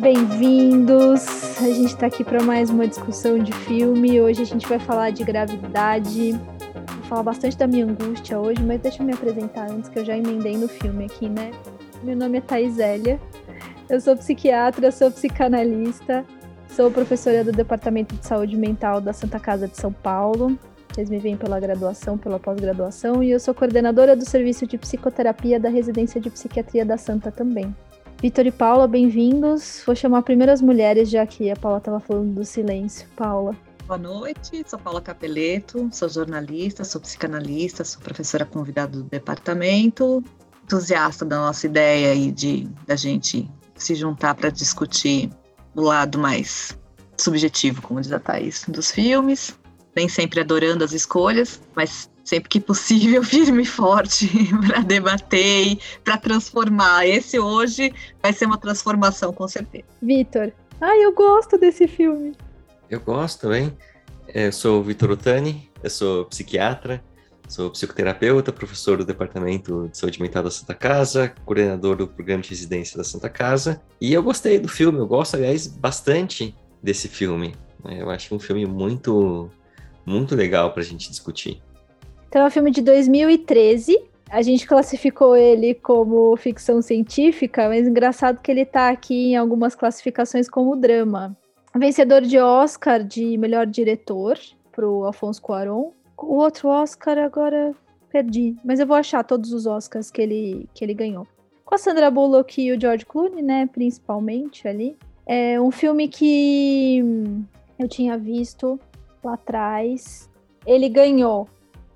bem-vindos. A gente está aqui para mais uma discussão de filme. Hoje a gente vai falar de gravidade. Vou falar bastante da minha angústia hoje, mas deixa eu me apresentar antes que eu já emendei no filme aqui, né? Meu nome é Thais Elia. Eu sou psiquiatra, sou psicanalista, sou professora do Departamento de Saúde Mental da Santa Casa de São Paulo. Vocês me veem pela graduação, pela pós-graduação, e eu sou coordenadora do serviço de psicoterapia da residência de psiquiatria da Santa também. Vitor e Paula, bem-vindos. Vou chamar primeiro as mulheres, já que a Paula estava falando do silêncio. Paula. Boa noite, sou Paula Capeleto, sou jornalista, sou psicanalista, sou professora convidada do departamento, entusiasta da nossa ideia aí de da gente se juntar para discutir o lado mais subjetivo, como diz a Thaís, dos filmes. Nem sempre adorando as escolhas, mas sempre que possível, firme e forte para debater, para transformar. Esse hoje vai ser uma transformação, com certeza. Vitor, ai, eu gosto desse filme. Eu gosto também. Eu sou o Vitor Otani, eu sou psiquiatra, sou psicoterapeuta, professor do Departamento de Saúde Mental da Santa Casa, coordenador do programa de residência da Santa Casa. E eu gostei do filme, eu gosto, aliás, bastante desse filme. Eu acho um filme muito, muito legal para a gente discutir. Então é um filme de 2013. A gente classificou ele como ficção científica, mas engraçado que ele está aqui em algumas classificações como drama. Vencedor de Oscar de melhor diretor para o Alfonso Cuarón. O outro Oscar agora perdi, mas eu vou achar todos os Oscars que ele, que ele ganhou. Com a Sandra Bullock e o George Clooney, né, principalmente ali. É um filme que eu tinha visto lá atrás. Ele ganhou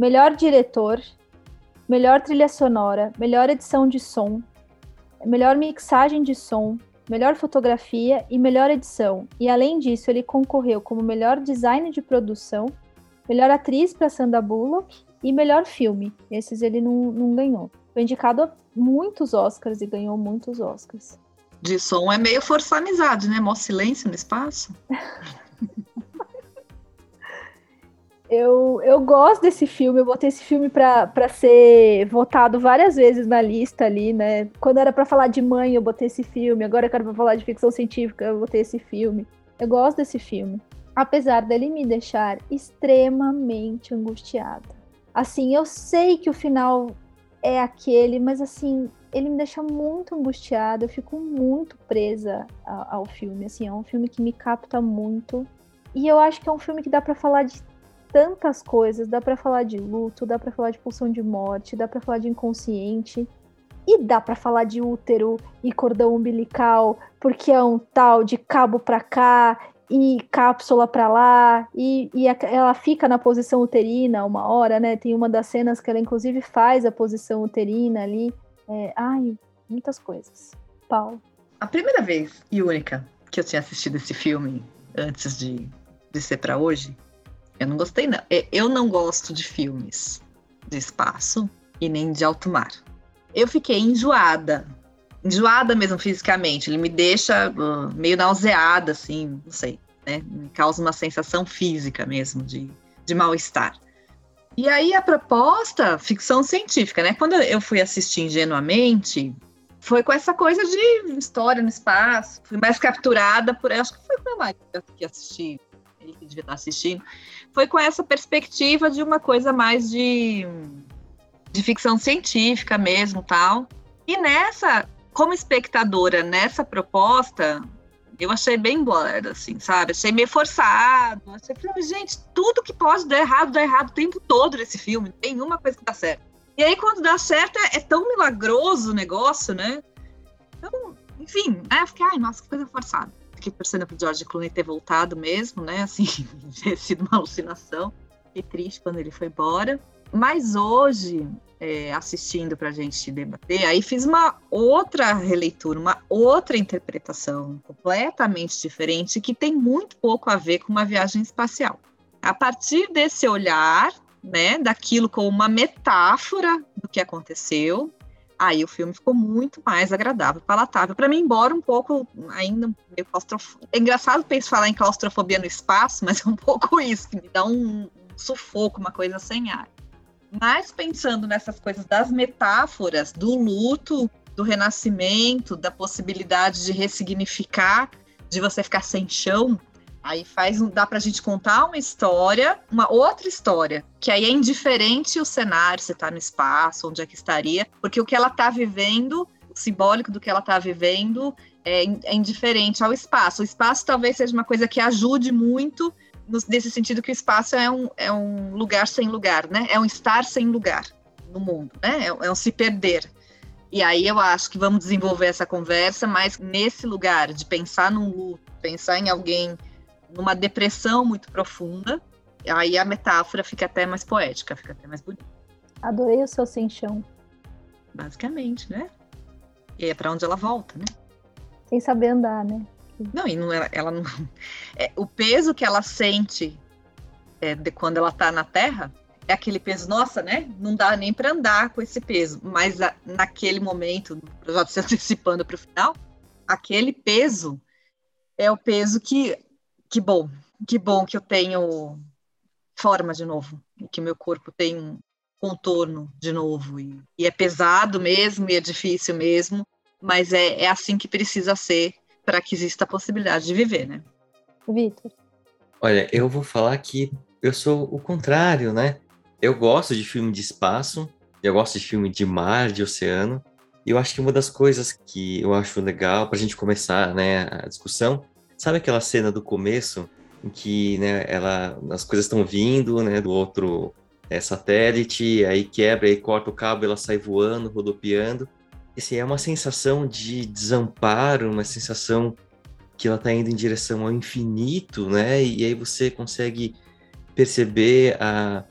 melhor diretor, melhor trilha sonora, melhor edição de som, melhor mixagem de som, melhor fotografia e melhor edição. E além disso, ele concorreu como melhor design de produção, melhor atriz para Sandra Bullock e melhor filme. Esses ele não, não ganhou. Foi indicado a muitos Oscars e ganhou muitos Oscars. De som é meio forçar amizade, né? Mó silêncio no espaço. Eu, eu gosto desse filme, eu botei esse filme para ser votado várias vezes na lista ali, né? Quando era para falar de mãe, eu botei esse filme. Agora que era pra falar de ficção científica, eu botei esse filme. Eu gosto desse filme. Apesar dele me deixar extremamente angustiada. Assim, eu sei que o final é aquele, mas assim, ele me deixa muito angustiada. Eu fico muito presa ao, ao filme. Assim, é um filme que me capta muito. E eu acho que é um filme que dá para falar de tantas coisas. Dá para falar de luto, dá para falar de pulsão de morte, dá para falar de inconsciente. E dá para falar de útero e cordão umbilical, porque é um tal de cabo para cá e cápsula para lá, e, e ela fica na posição uterina uma hora, né? Tem uma das cenas que ela inclusive faz a posição uterina ali. É, ai, muitas coisas. Paulo. A primeira vez e única que eu tinha assistido esse filme antes de, de ser para hoje eu não gostei, não. Eu não gosto de filmes de espaço e nem de alto mar. Eu fiquei enjoada. Enjoada mesmo fisicamente. Ele me deixa uh, meio nauseada, assim, não sei, né? Me causa uma sensação física mesmo de, de mal-estar. E aí a proposta, ficção científica, né? Quando eu fui assistir ingenuamente, foi com essa coisa de história no espaço. Fui mais capturada por. Acho que foi com meu marido que assisti, devia estar assistindo foi com essa perspectiva de uma coisa mais de, de ficção científica mesmo, tal. E nessa, como espectadora, nessa proposta, eu achei bem blurred, assim, sabe? Achei meio forçado. Achei, gente, tudo que pode dar errado, dá errado o tempo todo nesse filme. Tem uma coisa que dá certo. E aí, quando dá certo, é, é tão milagroso o negócio, né? Então, enfim, né? Eu fiquei, ai, nossa, que coisa forçada fiquei torcendo pro George Clooney ter voltado mesmo, né? Assim, ter sido uma alucinação. Fiquei triste quando ele foi embora. Mas hoje, é, assistindo para a gente debater, aí fiz uma outra releitura, uma outra interpretação completamente diferente, que tem muito pouco a ver com uma viagem espacial. A partir desse olhar, né, daquilo como uma metáfora do que aconteceu, aí o filme ficou muito mais agradável, palatável. Para mim, embora um pouco ainda meio claustrofóbico. É engraçado pensar falar em claustrofobia no espaço, mas é um pouco isso, que me dá um, sufoco, uma coisa sem ar. Mas pensando nessas coisas das metáforas, do luto, do renascimento, da possibilidade de ressignificar, de você ficar sem chão, aí faz um, dá pra gente contar uma história, uma outra história, que aí é indiferente o cenário, se tá no espaço, onde é que estaria, porque o que ela tá vivendo, o simbólico do que ela tá vivendo é, é indiferente ao espaço. O espaço talvez seja uma coisa que ajude muito nesse sentido que o espaço é um, é um lugar sem lugar, né? É um estar sem lugar no mundo, né? É, é um se perder. E aí eu acho que vamos desenvolver essa conversa, mas nesse lugar de pensar num luto, pensar em alguém numa depressão muito profunda, aí a metáfora fica até mais poética, fica até mais bonita. Adorei o seu sem chão. Basicamente, né? E é para onde ela volta, né? Sem saber andar, né? Não, e não, ela, ela não. É, o peso que ela sente é, de quando ela tá na Terra é aquele peso, nossa, né? Não dá nem para andar com esse peso. Mas a, naquele momento, já se antecipando para o final, aquele peso é o peso que, que bom, que bom que eu tenho forma de novo, e que meu corpo tem um contorno de novo. E, e é pesado mesmo, e é difícil mesmo, mas é, é assim que precisa ser para que exista a possibilidade de viver, né? Vitor. Olha, eu vou falar que eu sou o contrário, né? Eu gosto de filme de espaço, eu gosto de filme de mar, de oceano. E eu acho que uma das coisas que eu acho legal para a gente começar, né, a discussão, sabe aquela cena do começo em que, né, ela, as coisas estão vindo, né, do outro é, satélite, aí quebra, aí corta o cabo, ela sai voando, rodopiando. Esse é uma sensação de desamparo, uma sensação que ela está indo em direção ao infinito, né? E aí você consegue perceber a,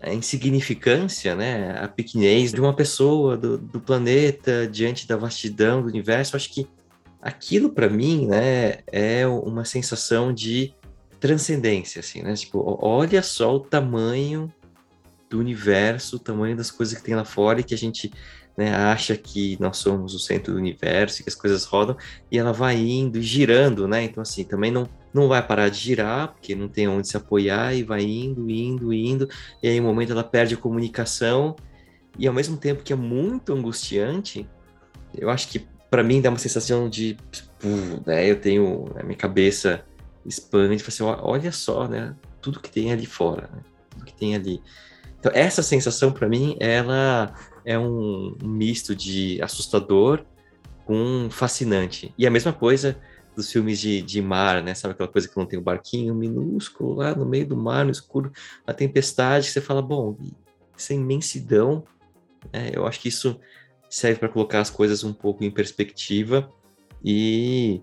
a insignificância, né, a pequenez de uma pessoa, do, do planeta, diante da vastidão do universo, acho que aquilo para mim, né, é uma sensação de transcendência, assim, né, tipo, olha só o tamanho do universo, o tamanho das coisas que tem lá fora e que a gente né, acha que nós somos o centro do universo, que as coisas rodam, e ela vai indo e girando, né? Então, assim, também não, não vai parar de girar, porque não tem onde se apoiar, e vai indo, indo, indo, e aí, um momento, ela perde a comunicação, e ao mesmo tempo que é muito angustiante, eu acho que para mim dá uma sensação de, né, eu tenho, a minha cabeça expande, assim, olha só, né, tudo que tem ali fora, né, tudo que tem ali. Então, essa sensação para mim, ela é um, misto de assustador com fascinante. E a mesma coisa dos filmes de, de mar, né? Sabe aquela coisa que não tem um barquinho minúsculo lá no meio do mar, no escuro, a tempestade, que você fala, bom, essa imensidão, né? Eu acho que isso serve para colocar as coisas um pouco em perspectiva. E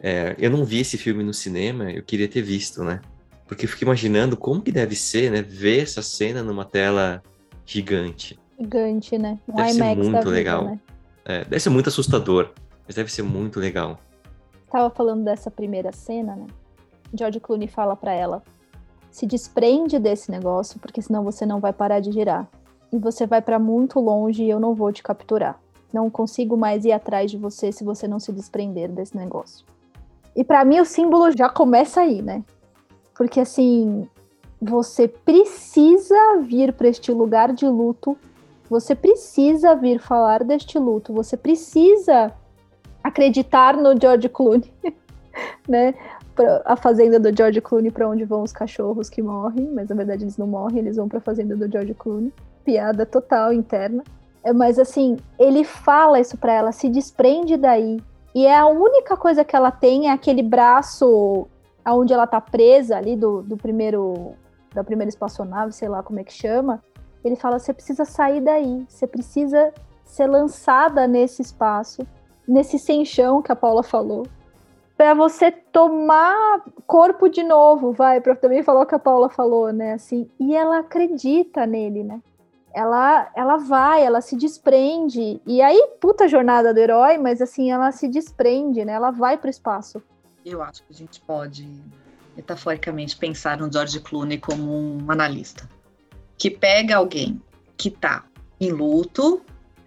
é, eu não vi esse filme no cinema, eu queria ter visto, né? Porque eu fico imaginando como que deve ser, né? Ver essa cena numa tela gigante gigante, né? Um deve IMAX ser muito legal. né? é, deve ser muito assustador, mas deve ser muito legal. Tava falando dessa primeira cena, né? George Clooney fala para ela: se desprende desse negócio, porque senão você não vai parar de girar. E você vai para muito longe e eu não vou te capturar. Não consigo mais ir atrás de você se você não se desprender desse negócio. E para mim o símbolo já começa aí, né? Porque assim, você precisa vir para este lugar de luto você precisa vir falar deste luto, você precisa acreditar no George Clooney, né? A fazenda do George Clooney para onde vão os cachorros que morrem, mas na verdade eles não morrem, eles vão para a fazenda do George Clooney. Piada total interna. É, mas assim, ele fala isso para ela, se desprende daí. E é a única coisa que ela tem é aquele braço aonde ela tá presa ali do, do primeiro da primeira espaçonave, sei lá como é que chama, ele fala: você precisa sair daí, você precisa ser lançada nesse espaço, nesse sem chão que a Paula falou, para você tomar corpo de novo, vai, para também falar o que a Paula falou, né, assim, e ela acredita nele, né? Ela, ela vai, ela se desprende. E aí, puta jornada do herói, mas assim, ela se desprende, né? Ela vai para o espaço. Eu acho que a gente pode, metaforicamente, pensar no George Clooney como um analista que pega alguém que está em luto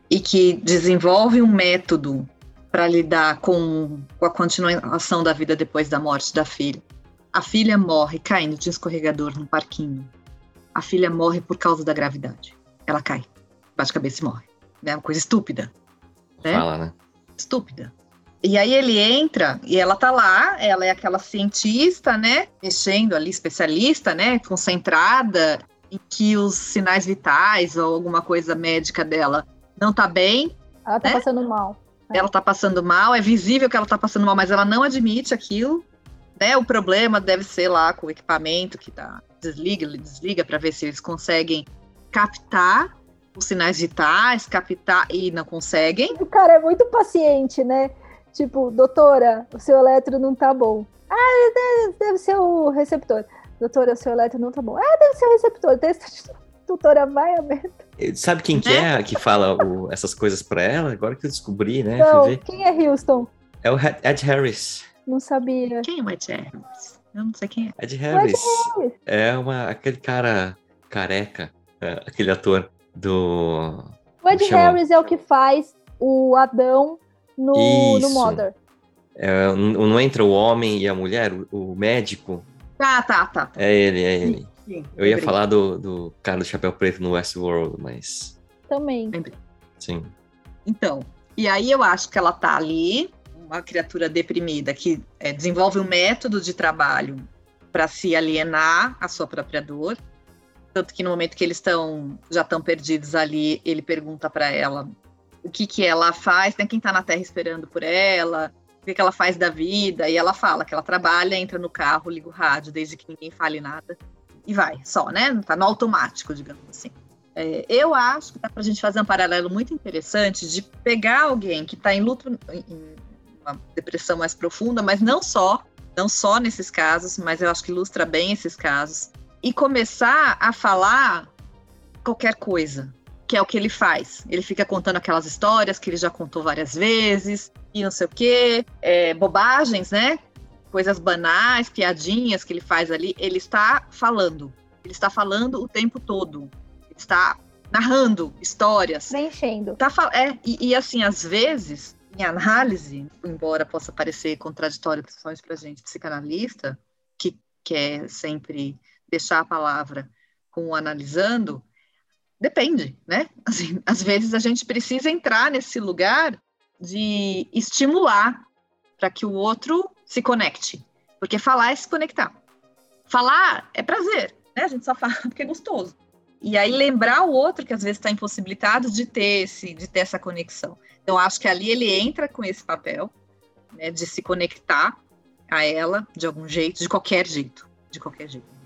e que desenvolve um método para lidar com, com, a continuação da vida depois da morte da filha. A filha morre caindo de um escorregador no parquinho. A filha morre por causa da gravidade. Ela cai, bate a cabeça e morre. É uma coisa estúpida. né? Fala, né? Estúpida. E aí ele entra e ela tá lá, ela é aquela cientista, né? Mexendo ali, especialista, né? Concentrada em que os sinais vitais ou alguma coisa médica dela não tá bem. Ela tá né? passando mal. Ela tá passando mal, é visível que ela tá passando mal, mas ela não admite aquilo. Né? O problema deve ser lá com o equipamento que tá desliga, ele desliga para ver se eles conseguem captar os sinais vitais, captar e não conseguem. O cara é muito paciente, né? Tipo, doutora, o seu eletro não tá bom. Ah, deve, deve ser o receptor. Doutora, o seu eletro não tá bom. Ah, deve ser o receptor. Testa, doutora, vai a merda. Sabe quem que é que fala o- essas coisas pra ela? Agora que eu descobri, né? Não, quem é Houston? É o Ed Ed Harris. Não sabia. Quem é o Ed Harris? Eu não sei quem é. Ed Harris Harris. é uma, aquele cara careca, é, aquele ator do. O Ed. Harris é o que faz o Adão no, no Isso. Mother. é, não entra o homem e a mulher, o, o médico. Tá, tá, tá. tá. É ele, é ele. Sim, Eu ia falar do, do cara do chapéu preto no Westworld, mas. Também. Sim. Então, e aí eu acho que ela tá ali, uma criatura deprimida que é, desenvolve um método de trabalho para se alienar à sua própria dor. Tanto que no momento que eles estão já estão perdidos ali, ele pergunta para ela o que que ela faz, né? Quem tá na Terra esperando por ela, o que que ela faz da vida, e ela fala que ela trabalha, entra no carro, liga o rádio, desde que ninguém fale nada, e vai, só, né? Tá no automático, digamos assim. É, eu acho que dá pra gente fazer um paralelo muito interessante de pegar alguém que está em luto, em uma depressão mais profunda, mas não só, não só nesses casos, mas eu acho que ilustra bem esses casos, e começar a falar qualquer coisa, que é o que ele faz. Ele fica contando aquelas histórias que ele já contou várias vezes, e não sei o quê, é, bobagens, né? Coisas banais, piadinhas que ele faz ali. Ele está falando. Ele está falando o tempo todo. Ele está narrando histórias. Preenchendo. Tá, fal- é, e, e, assim, às vezes, em análise, embora possa parecer contraditório, principalmente para gente psicanalista, que quer sempre deixar a palavra com o analisando, depende, né? Assim, às vezes a gente precisa entrar nesse lugar de estimular para que o outro se conecte, porque falar é se conectar. Falar é prazer, né? A gente só fala porque é gostoso. E aí lembrar o outro que às vezes está impossibilitado de ter esse, de ter essa conexão. Então acho que ali ele entra com esse papel, né, de se conectar a ela de algum jeito, de qualquer jeito, de qualquer jeito.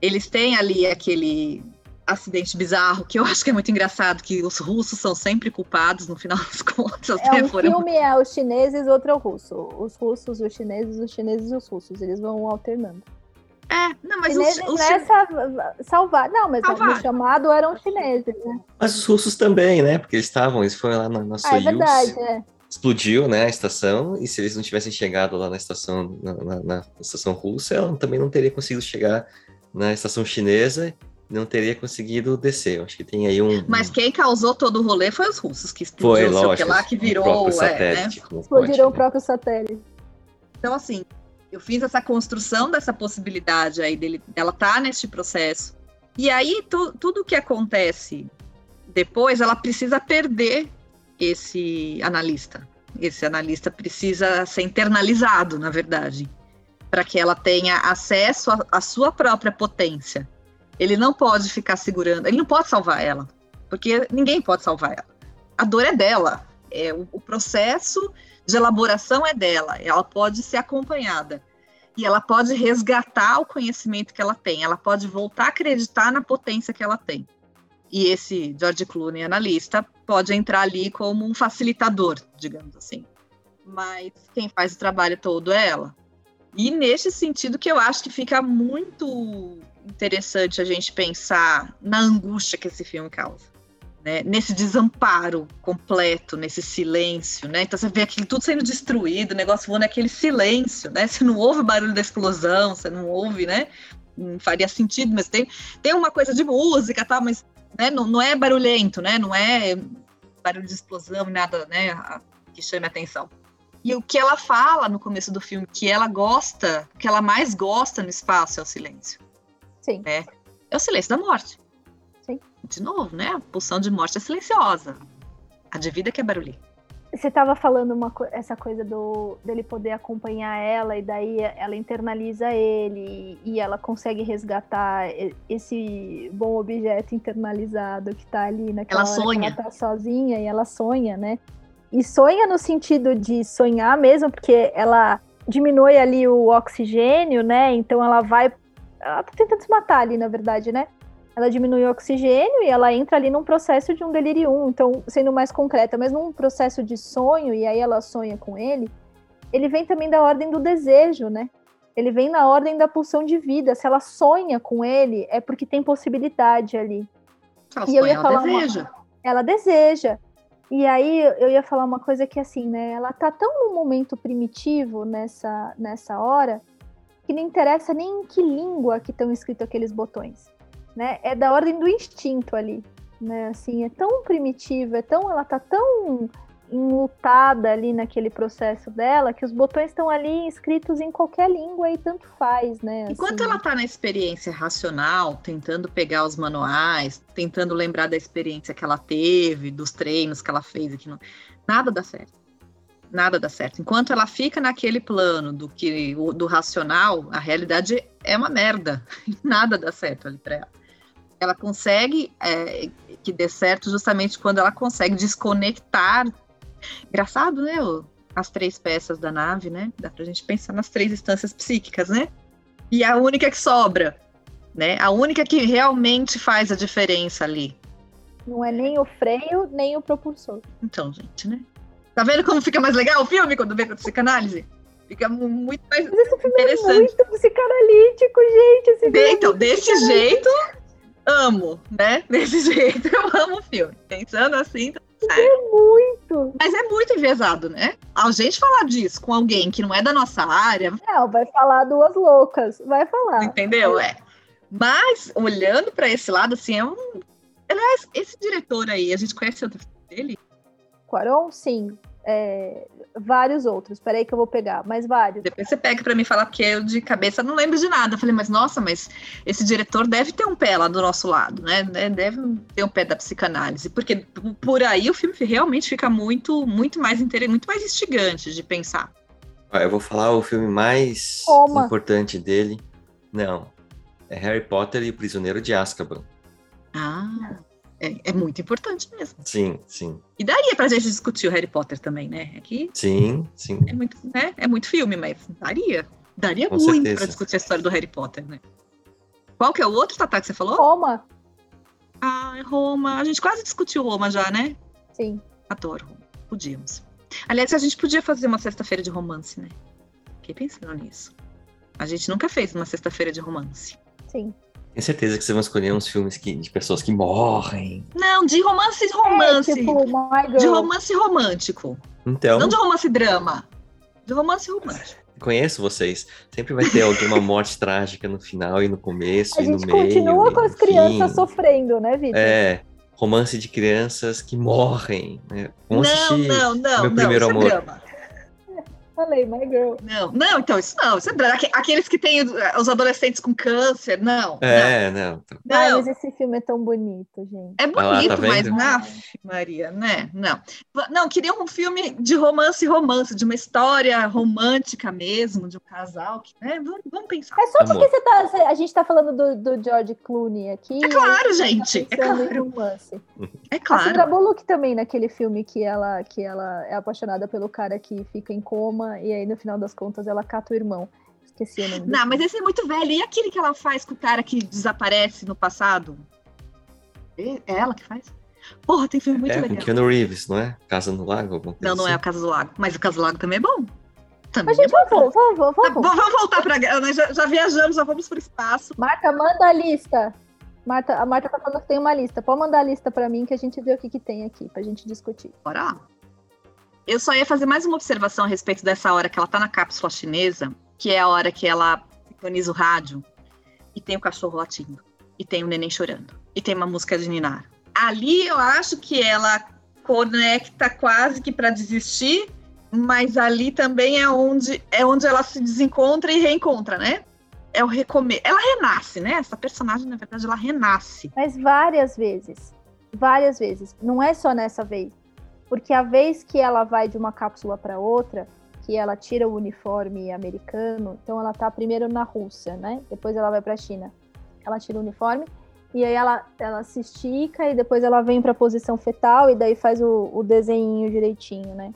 Eles têm ali aquele acidente bizarro que eu acho que é muito engraçado, que os russos são sempre culpados no final das contas. É né, um foram- filme, é os chineses, outro é o russo. Os russos, os chineses, os chineses e os russos. Eles vão alternando. É, não, mas chineses os, os nessa salvar. Não, mas Salvar. no chamado eram chineses, né? Mas os russos também, né? Porque eles estavam, eles foram lá na, na Ah, é Soyuz, verdade, é. explodiu, né, a estação, e se eles não tivessem chegado lá na estação, na, na- na estação russa, ela também não teria conseguido chegar na estação chinesa, não teria conseguido descer. Acho que tem aí um... Mas quem causou todo o rolê foi os russos, que foi, explodiu, o que lógico, lá, que o virou. próprio é, né? Explodiram o né? próprio satélite. Então, assim, eu fiz essa construção dessa possibilidade aí dele, dela tá neste processo. E aí, tu- tudo que acontece depois, ela precisa perder esse analista. Esse analista precisa ser internalizado, na verdade, para que ela tenha acesso à- sua própria potência. Ele não pode ficar segurando, ele não pode salvar ela, porque ninguém pode salvar ela. A dor é dela, é o- o processo de elaboração é dela, ela pode ser acompanhada. E ela pode resgatar o conhecimento que ela tem, ela pode voltar a acreditar na potência que ela tem. E esse George Clooney, analista, pode entrar ali como um facilitador, digamos assim. Mas quem faz o trabalho todo é ela. E nesse sentido que eu acho que fica muito interessante a gente pensar na angústia que esse filme causa né, nesse desamparo completo, nesse silêncio, né? Então você vê aquilo tudo sendo destruído, o negócio voando naquele silêncio, né? Você não ouve o barulho da explosão, você não ouve, né? Não faria sentido, mas tem, tem uma coisa de música, tá? Mas né, não, não é barulhento, né? Não é barulho de explosão, nada, né? Que chame a atenção. E o que ela fala no começo do filme, que ela gosta, o que ela mais gosta no espaço é o silêncio. Sim. É o silêncio da morte. Sim. De novo, né? A pulsão de morte é silenciosa. A de vida que é barulhenta. Você estava falando uma essa coisa do dele poder acompanhar ela e daí ela internaliza ele e ela consegue resgatar esse bom objeto internalizado que está ali naquela ela sonha. que ela tá sozinha e ela sonha, né? E sonha no sentido de sonhar mesmo, porque ela diminui ali o oxigênio, né? Então ela vai ela tá tentando se matar ali, na verdade, né? ela diminui o oxigênio e ela entra ali num processo de um delirium. Então, sendo mais concreta, mas num processo de sonho, e aí ela sonha com ele, ele vem também da ordem do desejo, né? Ele vem na ordem da pulsão de vida. Se ela sonha com ele, é porque tem possibilidade ali. Ela E eu ia ela falar uma- deseja. Ela deseja. E aí eu ia falar uma coisa que assim, né? Ela tá tão num momento primitivo nessa, nessa hora que não interessa nem em que língua que estão escritos aqueles botões, né? É da ordem do instinto ali, né? Assim, é tão primitivo, é tão, ela tá tão enlutada ali naquele processo dela que os botões estão ali escritos em qualquer língua e tanto faz, né? Enquanto assim. ela tá na experiência racional, tentando pegar os manuais, tentando lembrar da experiência que ela teve, dos treinos que ela fez aqui, não, nada dá certo. Nada dá certo. Enquanto ela fica naquele plano do que do racional, a realidade é uma merda. Nada dá certo ali para ela. Ela consegue é, que dê certo justamente quando ela consegue desconectar. Engraçado, né? as três peças da nave, né? Dá pra gente pensar nas três instâncias psíquicas, né? E a única que sobra, né? A única que realmente faz a diferença ali. Não é nem o freio, nem o propulsor. Então, gente, né? Tá vendo como fica mais legal o filme quando vê com a psicanálise? Fica mu- muito mais Mas esse filme é interessante. muito psicanalítico, gente. Esse é Então, desse jeito, amo, né? Desse jeito, eu amo o filme. Pensando assim, tá certo. Muito. Mas é muito enviesado, né? A gente falar disso com alguém que não é da nossa área, Não, vai falar duas loucas. Vai falar. Entendeu? É. Mas, olhando para esse lado, assim, é um. Aliás, esse diretor aí, a gente conhece outro filme dele? Quaron, sim. É, vários outros. Peraí que eu vou pegar, mas vários. Depois você pega para mim falar, porque eu de cabeça não lembro de nada. Eu falei, mas nossa, mas esse diretor deve ter um pé lá do nosso lado, né? De- Deve ter um pé da psicanálise. Porque por aí o filme realmente fica muito, muito mais interessante, muito mais instigante de pensar. Eu vou falar o filme mais Toma. importante dele. Não. É Harry Potter e o Prisioneiro de Azkaban. Ah, é, é muito importante mesmo. Sim, sim. E daria pra gente discutir o Harry Potter também, né? Aqui Sim, sim. é muito, né? É muito filme, mas daria. Daria Com muito certeza. pra discutir a história do Harry Potter, né? Qual que é o outro, Tatá, que você falou? Roma, Ah, é Roma. A gente quase discutiu Roma já, né? sim. Adoro Roma. Podíamos. Aliás, a gente podia fazer uma sexta-feira de romance, né? Fiquei pensando nisso. A gente nunca fez uma sexta-feira de romance. Sim. Tenho certeza que vocês vão escolher uns filmes que, de pessoas que morrem. Não, de romance romance. É, tipo, de romance romântico. Então, Não de romance drama. De romance romântico. conheço vocês. Sempre vai ter alguma morte trágica no final e no começo A e no gente meio. continua e com no as crianças fim. sofrendo, né, Vitor? É, romance de crianças que morrem. né? Vamos não, assistir não, não, Meu não. Primeiro isso Amor. é drama. Falei, My Girl. Não, não, então, isso não. Isso é Aqueles que têm eh, os adolescentes com câncer, não. É, não. Não, Ai, não. mas esse filme é tão bonito, gente. É lá, bonito, tá mas na Maria, né? Não. Não, queria um filme de romance romance, de uma história romântica mesmo, de um casal que, né? Vamos, vamos pensar. É só Amor. porque você tá, a gente tá falando do, do George Clooney aqui. É claro, gente, tá é claro. romance. É A Sandra claro. Bullock também, naquele filme que ela, que ela é apaixonada pelo cara que fica em coma e aí no final das contas ela cata o irmão. Esqueci o nome do Não, mas esse é muito velho. E aquele que ela faz com o cara que desaparece no passado? É ela que faz? Porra, tem filme muito é, com legal. Keanu Reeves, não é? Casa no Lago, Não, não é assim. o Casa do Lago. Mas o Casa do Lago também é bom. Também Mas, gente, é bom. vamos, vamos, vamos, Tá, vamos. vamos voltar pra. Nós já, já viajamos, já vamos pro espaço. Marta, manda a lista. Marta, a Marta tá falando que tem uma lista. Pode mandar a lista pra mim que a gente vê o que, que tem aqui pra gente discutir. Bora lá. Eu só ia fazer mais uma observação a respeito dessa hora que ela tá na cápsula chinesa, que é a hora que ela sintoniza o rádio e tem o cachorro latindo, e tem o neném chorando, e tem uma música de Ninar. Ali eu acho que ela conecta quase que para desistir, mas ali também é onde é onde ela se desencontra e reencontra, né? É o recomeço. Ela renasce, né? Essa personagem, na verdade, ela renasce. Mas várias vezes. Várias vezes. Não é só nessa vez. Porque a vez que ela vai de uma cápsula para outra, que ela tira o uniforme americano, então ela tá primeiro na Rússia, né? Depois ela vai para a China. Ela tira o uniforme e aí ela, ela se estica e depois ela vem para a posição fetal e daí faz o, o desenho direitinho, né?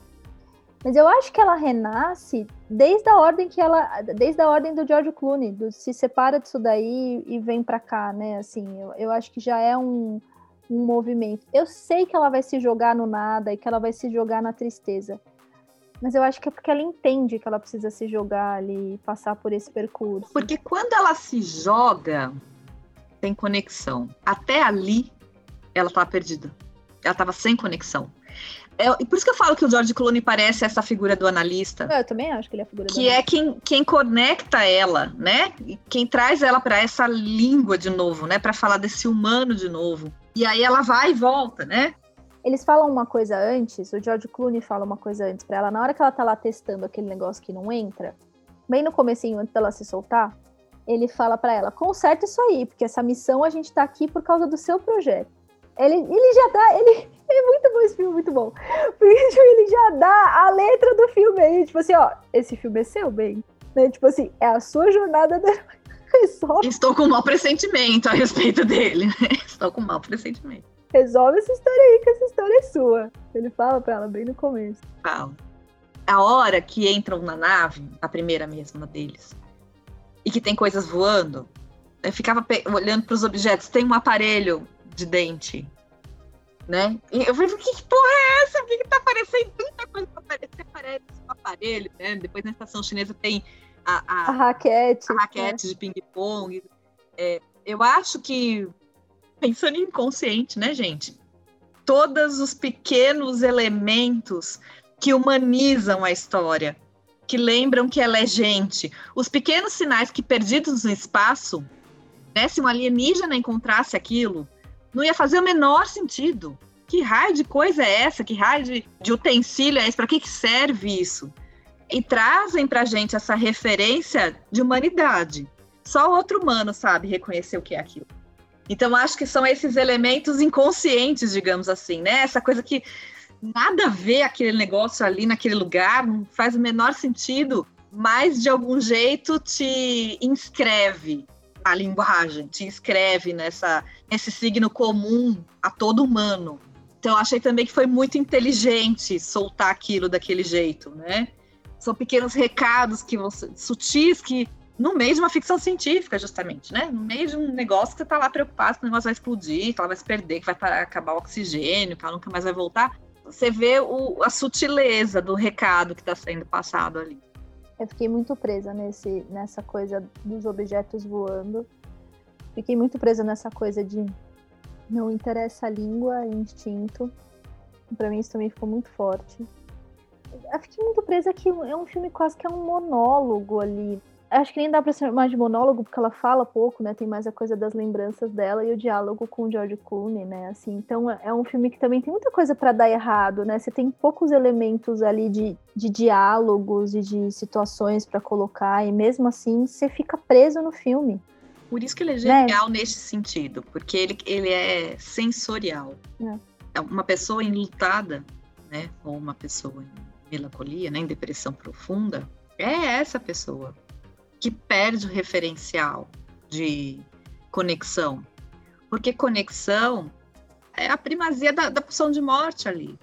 Mas eu acho que ela renasce desde a ordem que ela, desde a ordem do George Clooney, do, se separa disso daí e vem para cá, né? Assim, eu, eu acho que já é um, um movimento. Eu sei que ela vai se jogar no nada e que ela vai se jogar na tristeza. Mas eu acho que é porque ela entende que ela precisa se jogar ali e passar por esse percurso. Porque quando ela se joga, tem conexão. Até ali, ela tava perdida. Ela tava sem conexão. É, e por isso que eu falo que o George Clooney parece essa figura do analista. Eu também acho que ele é a figura Que é quem, quem conecta ela, né? E quem traz ela para essa língua de novo, né? Para falar desse humano de novo. E aí ela vai e volta, né? Eles falam uma coisa antes, o George Clooney fala uma coisa antes para ela, na hora que ela tá lá testando aquele negócio que não entra, bem no comecinho, antes dela se soltar, ele fala para ela, conserta isso aí, porque essa missão a gente tá aqui por causa do seu projeto. Ele, ele já dá, ele é muito bom esse filme, muito bom. Porque ele já dá a letra do filme aí, tipo assim, ó, esse filme é seu, bem. Né? Tipo assim, é a sua jornada da... Resolve. Estou com um mau pressentimento a respeito dele. Né? Estou com um mau pressentimento. Resolve essa história aí, que essa história é sua. Ele fala pra ela bem no começo. Fala. A hora que entram na nave, a primeira mesma deles, e que tem coisas voando, eu ficava olhando para os objetos. Tem um aparelho de dente, né? E eu falei, que porra é essa? Por que, que tá aparecendo tanta coisa pra aparecer? Aparece um aparelho, né? Depois na estação chinesa tem a, a, a raquete, a raquete de ping-pong. É, eu acho que, pensando em inconsciente, né, gente? Todos os pequenos elementos que humanizam a história, que lembram que ela é gente, os pequenos sinais que perdidos no espaço, né, se um alienígena encontrasse aquilo, não ia fazer o menor sentido. Que raio de coisa é essa? Que raio de, de utensílio é esse? Para que, que serve isso? E trazem para gente essa referência de humanidade. Só outro humano sabe reconhecer o que é aquilo. Então, acho que são esses elementos inconscientes, digamos assim, né? Essa coisa que nada a ver aquele negócio ali naquele lugar, não faz o menor sentido, mas de algum jeito te inscreve a linguagem, te inscreve nessa, nesse signo comum a todo humano. Então, achei também que foi muito inteligente soltar aquilo daquele jeito, né? São pequenos recados que você, sutis que no meio de uma ficção científica, justamente, né? No meio de um negócio que você tá lá preocupado que o negócio vai explodir, que ela vai se perder, que vai parar, acabar o oxigênio, que ela nunca mais vai voltar. Você vê o, a sutileza do recado que está sendo passado ali. Eu fiquei muito presa nesse, nessa coisa dos objetos voando. Fiquei muito presa nessa coisa de não interessa a língua, é instinto. Para mim isso também ficou muito forte. Eu fiquei muito presa que é um filme quase que é um monólogo ali acho que nem dá pra ser mais de monólogo, porque ela fala pouco, né? Tem mais a coisa das lembranças dela e o diálogo com o George Clooney, né? Assim, então é, é um filme que também tem muita coisa para dar errado, né? Você tem poucos elementos ali de, de diálogos e de situações para colocar, e mesmo assim você fica preso no filme. Por isso que ele é né? genial né? nesse sentido, porque ele, ele é sensorial. É. é uma pessoa enlutada, né? Ou uma pessoa em melancolia, né? Em depressão profunda, é essa pessoa que perde o referencial de conexão. Porque conexão é a primazia da, da pulsão de morte ali.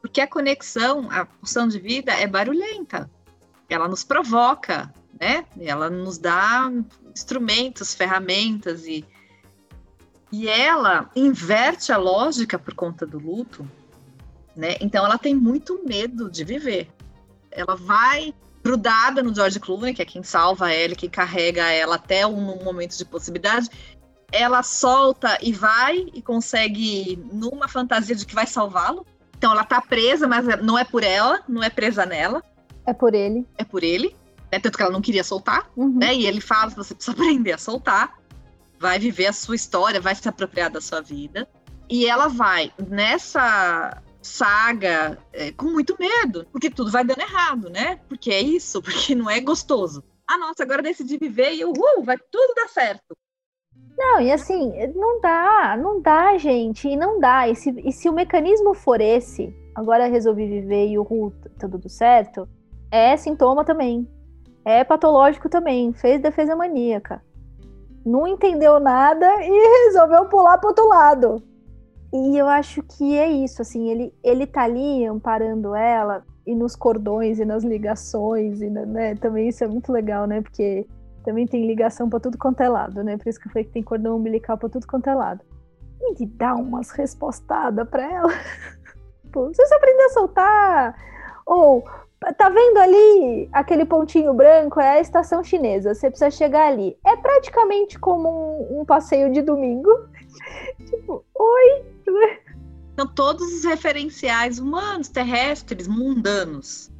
Porque a conexão, a pulsão de vida é barulhenta. Ela nos provoca, né? Ela nos dá instrumentos, ferramentas e e ela inverte a lógica por conta do luto, né? Então ela tem muito medo de viver. Ela vai grudada no George Clooney, que é quem salva ela, que carrega ela até um momento de possibilidade. Ela solta e vai e consegue numa fantasia de que vai salvá-lo. Então ela tá presa, mas não é por ela, não é presa nela. É por ele. É por ele. Né? Tanto que ela não queria soltar, uhum. né? E ele fala: você precisa aprender a soltar, vai viver a sua história, vai se apropriar da sua vida. E ela vai nessa saga é, com muito medo, porque tudo vai dando errado, né? Porque é isso, porque não é gostoso. Ah, nossa, agora decidi viver e uhul, vai tudo dar certo. Não, e assim, não dá, não dá, gente, e não dá. E se, e se o mecanismo for esse, agora resolvi viver e o Ru tá tudo certo, é sintoma também. É patológico também. Fez defesa maníaca. Não entendeu nada e resolveu pular pro outro lado. E eu acho que é isso, assim, ele, ele tá ali amparando ela e nos cordões e nas ligações, e né, também isso é muito legal, né? Porque também tem ligação para tudo quanto é lado, né? Por isso que eu falei que tem cordão umbilical para tudo quanto é lado. E ele dá umas respostadas para ela. Pô, se você aprender a soltar, ou tá vendo ali aquele pontinho branco? É a estação chinesa. Você precisa chegar ali. É praticamente como um, um passeio de domingo. tipo, oi. São todos os referenciais humanos, terrestres, mundanos.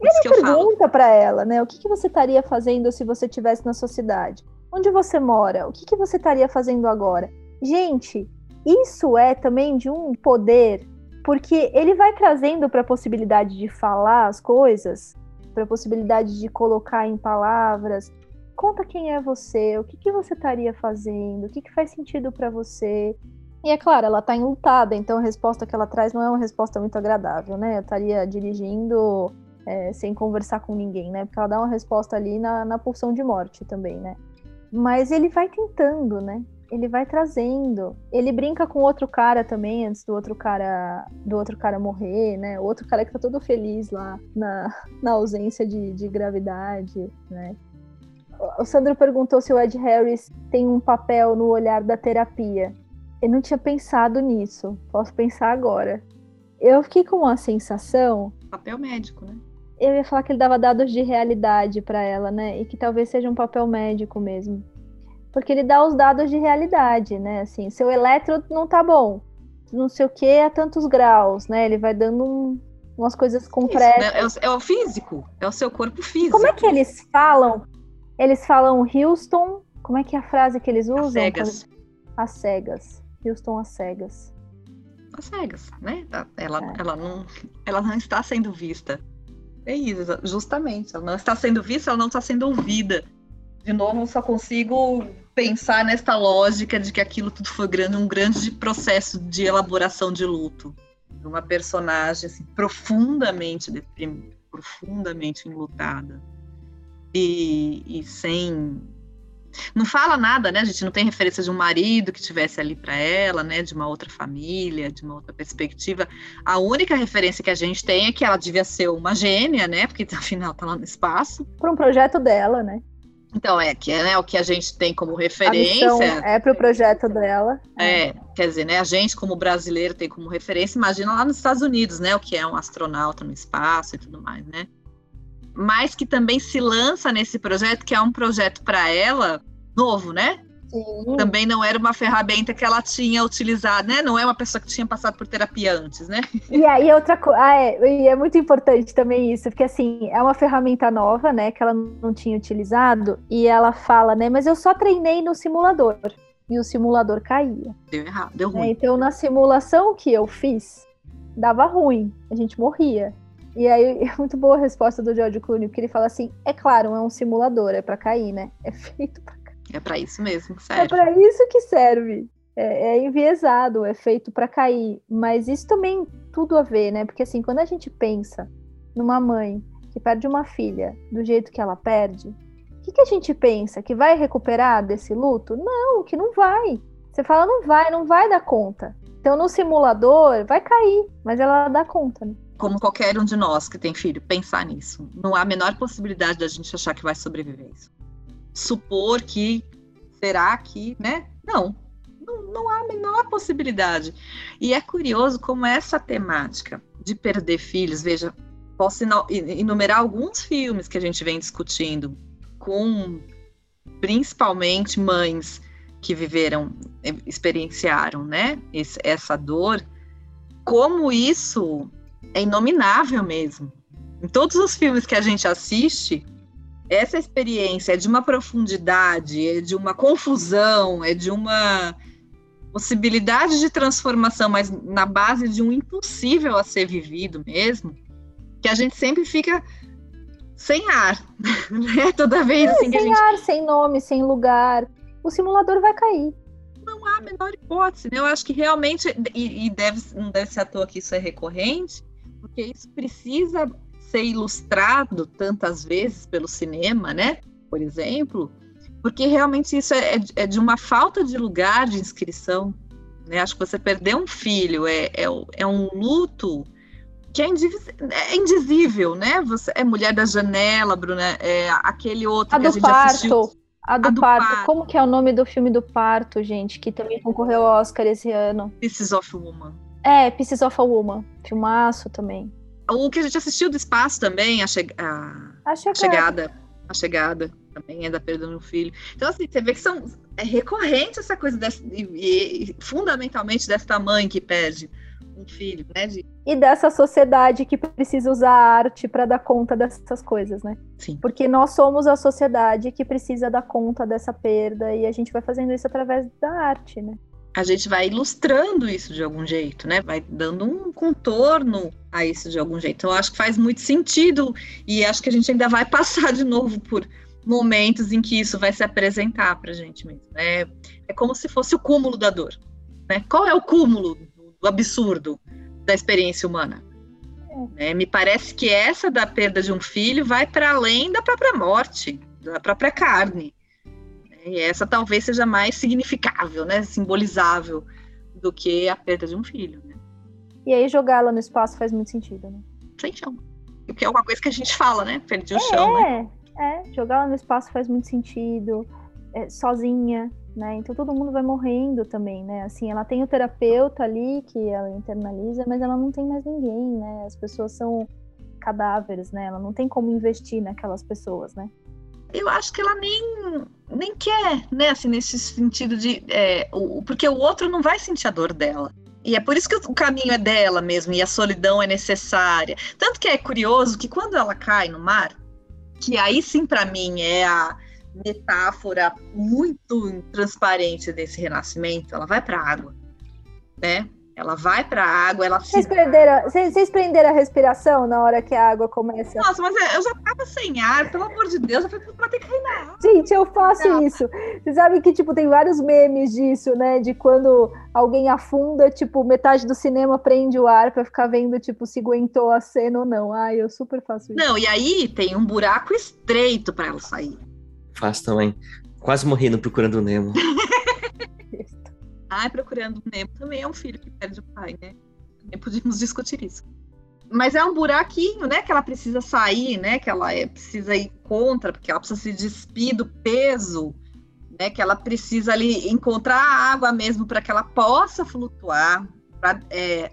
Ele pergunta para ela, né? O que, que você estaria fazendo se você estivesse na sua cidade? Onde você mora? O que, que você estaria fazendo agora? Gente, isso é também de um poder, porque ele vai trazendo para a possibilidade de falar as coisas, para a possibilidade de colocar em palavras. Conta quem é você, o que, que você estaria fazendo, o que, que faz sentido para você. E é claro, ela está enlutada, então a resposta que ela traz não é uma resposta muito agradável, né? Eu estaria dirigindo é, sem conversar com ninguém, né? Porque ela dá uma resposta ali na, na pulsão de morte também, né? Mas ele vai tentando, né? Ele vai trazendo. Ele brinca com outro cara também, antes do outro cara do outro cara morrer, né? O outro cara que tá todo feliz lá na, na ausência de, de gravidade, né? O Sandro perguntou se o Ed Harris tem um papel no olhar da terapia. Eu não tinha pensado nisso. Posso pensar agora. Eu fiquei com uma sensação. Papel médico, né? eu ia falar que ele dava dados de realidade para ela, né? E que talvez seja um papel médico mesmo. Porque ele dá os dados de realidade, né? Assim, seu elétron não tá bom. Não sei o que a tantos graus, né? Ele vai dando um, umas coisas concretas. Isso, né? é, o, é, o, físico, é o seu corpo físico. Como é que eles falam? Eles falam Houston. Como é que é a frase que eles usam? As cegas. As cegas. Houston às cegas. As cegas, né? Ela, é. ela, não, ela não está sendo vista. É isso, justamente. Ela não está sendo vista, ela não está sendo ouvida. De novo, só consigo pensar nesta lógica de que aquilo tudo foi grande, um grande processo de elaboração de luto. Uma personagem assim, profundamente deprimida, profundamente enlutada. E, e sem não fala nada, né? A gente não tem referência de um marido que tivesse ali para ela, né? De uma outra família, de uma outra perspectiva. A única referência que a gente tem é que ela devia ser uma gênia, né? Porque afinal tá lá no espaço. Para um projeto dela, né? Então, é que é né, o que a gente tem como referência. é para o projeto dela. É, quer dizer, né, a gente, como brasileiro, tem como referência, imagina lá nos Estados Unidos, né? O que é um astronauta no espaço e tudo mais, né? mas que também se lança nesse projeto, que é um projeto para ela novo, né? Sim. Também não era uma ferramenta que ela tinha utilizado, né? Não é uma pessoa que tinha passado por terapia antes, né? E aí outra coisa, ah, é, e é muito importante também isso, porque assim, é uma ferramenta nova, né, que ela não tinha utilizado, e ela fala, né, mas eu só treinei no simulador, e o simulador caía. Deu errado, deu ruim. É, então na simulação que eu fiz, dava ruim, a gente morria. E aí é muito boa a resposta do George Clooney, porque ele fala assim: é claro, é um simulador, é para cair, né? É feito para cair. É para isso mesmo, sério. É para isso que serve. É, é enviesado, é feito para cair. Mas isso também tudo a ver, né? Porque assim, quando a gente pensa numa mãe que perde uma filha do jeito que ela perde, o que, que a gente pensa? Que vai recuperar desse luto? Não, que não vai. Você fala, não vai, não vai dar conta. Então no simulador vai cair, mas ela dá conta, né? como qualquer um de nós que tem filho, pensar nisso. Não há a menor possibilidade da gente achar que vai sobreviver isso. Supor que será que, né? Não, não, não há a menor possibilidade. E é curioso como essa temática de perder filhos, veja, posso enumerar alguns filmes que a gente vem discutindo com principalmente mães que viveram, experienciaram, né, esse, essa dor, como isso é inominável mesmo. Em todos os filmes que a gente assiste, essa experiência é de uma profundidade, é de uma confusão, é de uma possibilidade de transformação, mas na base de um impossível a ser vivido mesmo, que a gente sempre fica sem ar, né? Toda vez assim sem gente... ar, sem nome, sem lugar, o simulador vai cair. Não não há a menor hipótese. Né? Eu acho que realmente, e, e deve, não deve ser à toa que isso é recorrente, porque isso precisa ser ilustrado tantas vezes pelo cinema, né? Por exemplo, porque realmente isso é, é de uma falta de lugar de inscrição. Né? Acho que você perder um filho é, é, é um luto que é, é, indizível, né? Você é mulher da janela, Bruna, é aquele outro a que a gente parto. assistiu. A do, a do parto. parto. Como que é o nome do filme do parto, gente? Que também concorreu ao Oscar esse ano. Pieces of Woman. É, Pieces of a Woman. Filmaço também. O que a gente assistiu do espaço também, a, che a... a chegada. chegada. A chegada também é da perda de um filho. Então, assim, você vê que são, é recorrente essa coisa, dessa, e, e, fundamentalmente dessa mãe que perde um filho, né? De... E dessa sociedade que precisa usar a arte para dar conta dessas coisas, né? Sim. Porque nós somos a sociedade que precisa dar conta dessa perda e a gente vai fazendo isso através da arte, né? A gente vai ilustrando isso de algum jeito, né? Vai dando um contorno a isso de algum jeito. Então, eu acho que faz muito sentido e acho que a gente ainda vai passar de novo por momentos em que isso vai se apresentar para a gente mesmo. Né? É como se fosse o cúmulo da dor. Né? Qual é o cúmulo do absurdo da experiência humana? É, me parece que essa da perda de um filho vai para além da própria morte, da própria carne. E essa talvez seja mais significável, né, simbolizável do que a perda de um filho. Né? E aí jogá-la no espaço faz muito sentido, né? Sem chão. Porque é uma coisa que a gente fala, né? Perdi o é, chão, né? É, jogá-la no espaço faz muito sentido. É, sozinha, né? Então todo mundo vai morrendo também, né? Assim, ela tem o terapeuta ali que ela internaliza, mas ela não tem mais ninguém, né? As pessoas são cadáveres, né? Ela não tem como investir naquelas pessoas, né? Eu acho que ela nem, nem quer, né? Assim, nesse sentido de. É, o, porque o outro não vai sentir a dor dela. E é por isso que o caminho é dela mesmo, e a solidão é necessária. Tanto que é curioso que quando ela cai no mar, que aí sim para mim é a metáfora muito transparente desse renascimento, ela vai para a água, né? Ela vai para a água, ela vocês se. Perderam, vocês, vocês prenderam a respiração na hora que a água começa? Nossa, mas eu já tava sem ar, pelo amor de Deus, eu falei pra ter que cair na água. Gente, eu faço Não. isso. Vocês sabem que, tipo, tem vários memes disso, né? De quando alguém afunda, tipo, metade do cinema prende o ar para ficar vendo, tipo, se aguentou a cena ou não. Ai, eu super faço isso. Não, e aí tem um buraco estreito para ela sair. Faço também. Quase morrendo procurando o Nemo. Ai, Procurando Nemo também é um filho que perde o pai, né? Também podíamos discutir isso. Mas é um buraquinho, né? Que ela precisa sair, né? Que ela é, precisa ir contra, porque ela precisa se despir do peso, né? Que ela precisa ali encontrar a água mesmo para que ela possa flutuar, para é,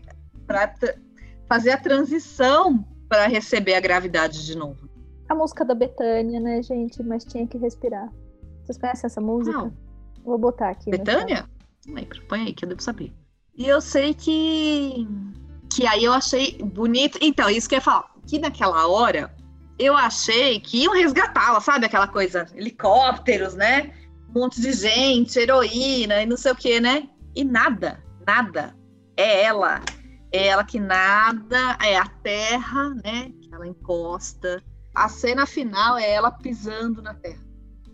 fazer a transição para receber a gravidade de novo. A música da Betânia, né, gente? Mas tinha que respirar. Vocês conhecem essa música? Não. Vou botar aqui. Betânia? Lembro. Põe aí que eu devo saber. E eu sei que. Que aí eu achei bonito. Então, isso que eu ia falar. Que naquela hora eu achei que iam resgatá-la, sabe? Aquela coisa, helicópteros, né? Um monte de gente, heroína e não sei o que, né? E nada, nada. É ela. É ela que nada, é a terra, né? Que ela encosta. A cena final é ela pisando na terra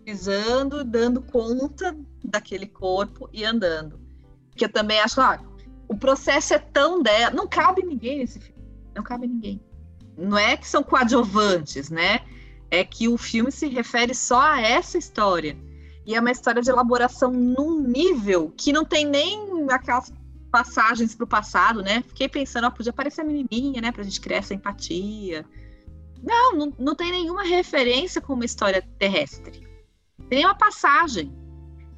pisando, dando conta daquele corpo e andando. Que eu também acho, ah, o processo é tão dela, não cabe ninguém nesse filme, não cabe ninguém. Não é que são coadjuvantes, né? É que o filme se refere só a essa história. E é uma história de elaboração num nível que não tem nem aquelas passagens para o passado, né? Fiquei pensando, ó, podia aparecer a menininha, né? Pra gente criar essa empatia. Não, não, não tem nenhuma referência com uma história terrestre. Tem uma passagem.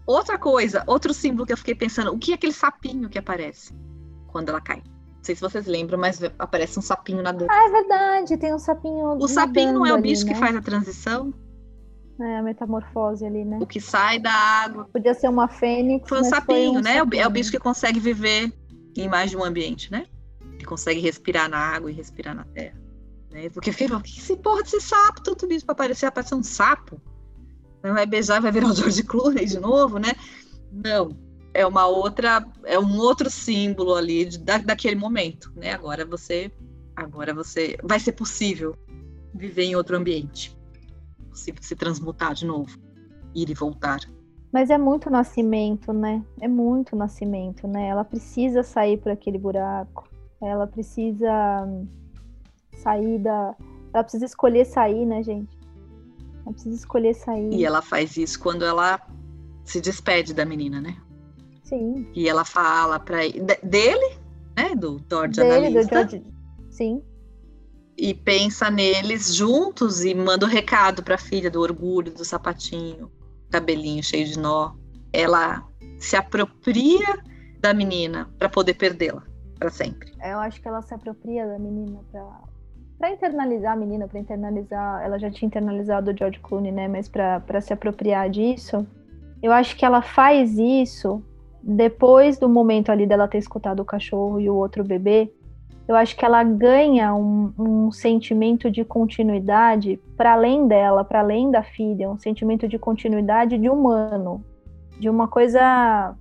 Outra coisa, outro símbolo que eu fiquei pensando, o que é aquele sapinho que aparece quando ela cai? Não sei se vocês lembram, mas aparece um sapinho nadando. Ah, é verdade, tem um sapinho. O sapinho não é o bicho ali, que né? faz a transição? É, a metamorfose ali, né? O que sai da água. Podia ser uma fênix. Foi um sapinho, foi um né? Sapinho. É o bicho que consegue viver em mais de um ambiente, né? Que consegue respirar na água e respirar na terra. Né? Porque fica, que esse porra desse sapo, tanto bicho pra aparecer, aparecer um sapo vai beijar, vai virar o George Clooney de novo, né? Não, é uma outra, é um outro símbolo ali de, da, daquele momento, né? Agora você, agora você, vai ser possível viver em outro ambiente, possível se transmutar de novo, ir e voltar. Mas é muito nascimento, né? É muito nascimento, né? Ela precisa sair por aquele buraco. Ela precisa sair da. Ela precisa escolher sair, né, gente? Ela precisa escolher sair. E ela faz isso quando ela se despede da menina, né? Sim. E ela fala para dele, né, do George Dele, analista, do George. Sim. e pensa neles juntos e manda o recado para a filha do orgulho, do sapatinho, cabelinho cheio de nó. Ela se apropria da menina para poder perdê-la para sempre. Eu acho que ela se apropria da menina pra, pra internalizar a menina, pra internalizar. Ela já tinha internalizado o George Clooney, né? Mas pra se apropriar disso, eu acho que ela faz isso depois do momento ali dela ter escutado o cachorro e o outro bebê. Eu acho que ela ganha um, um sentimento de continuidade para além dela, para além da filha, um sentimento de continuidade de humano, de uma coisa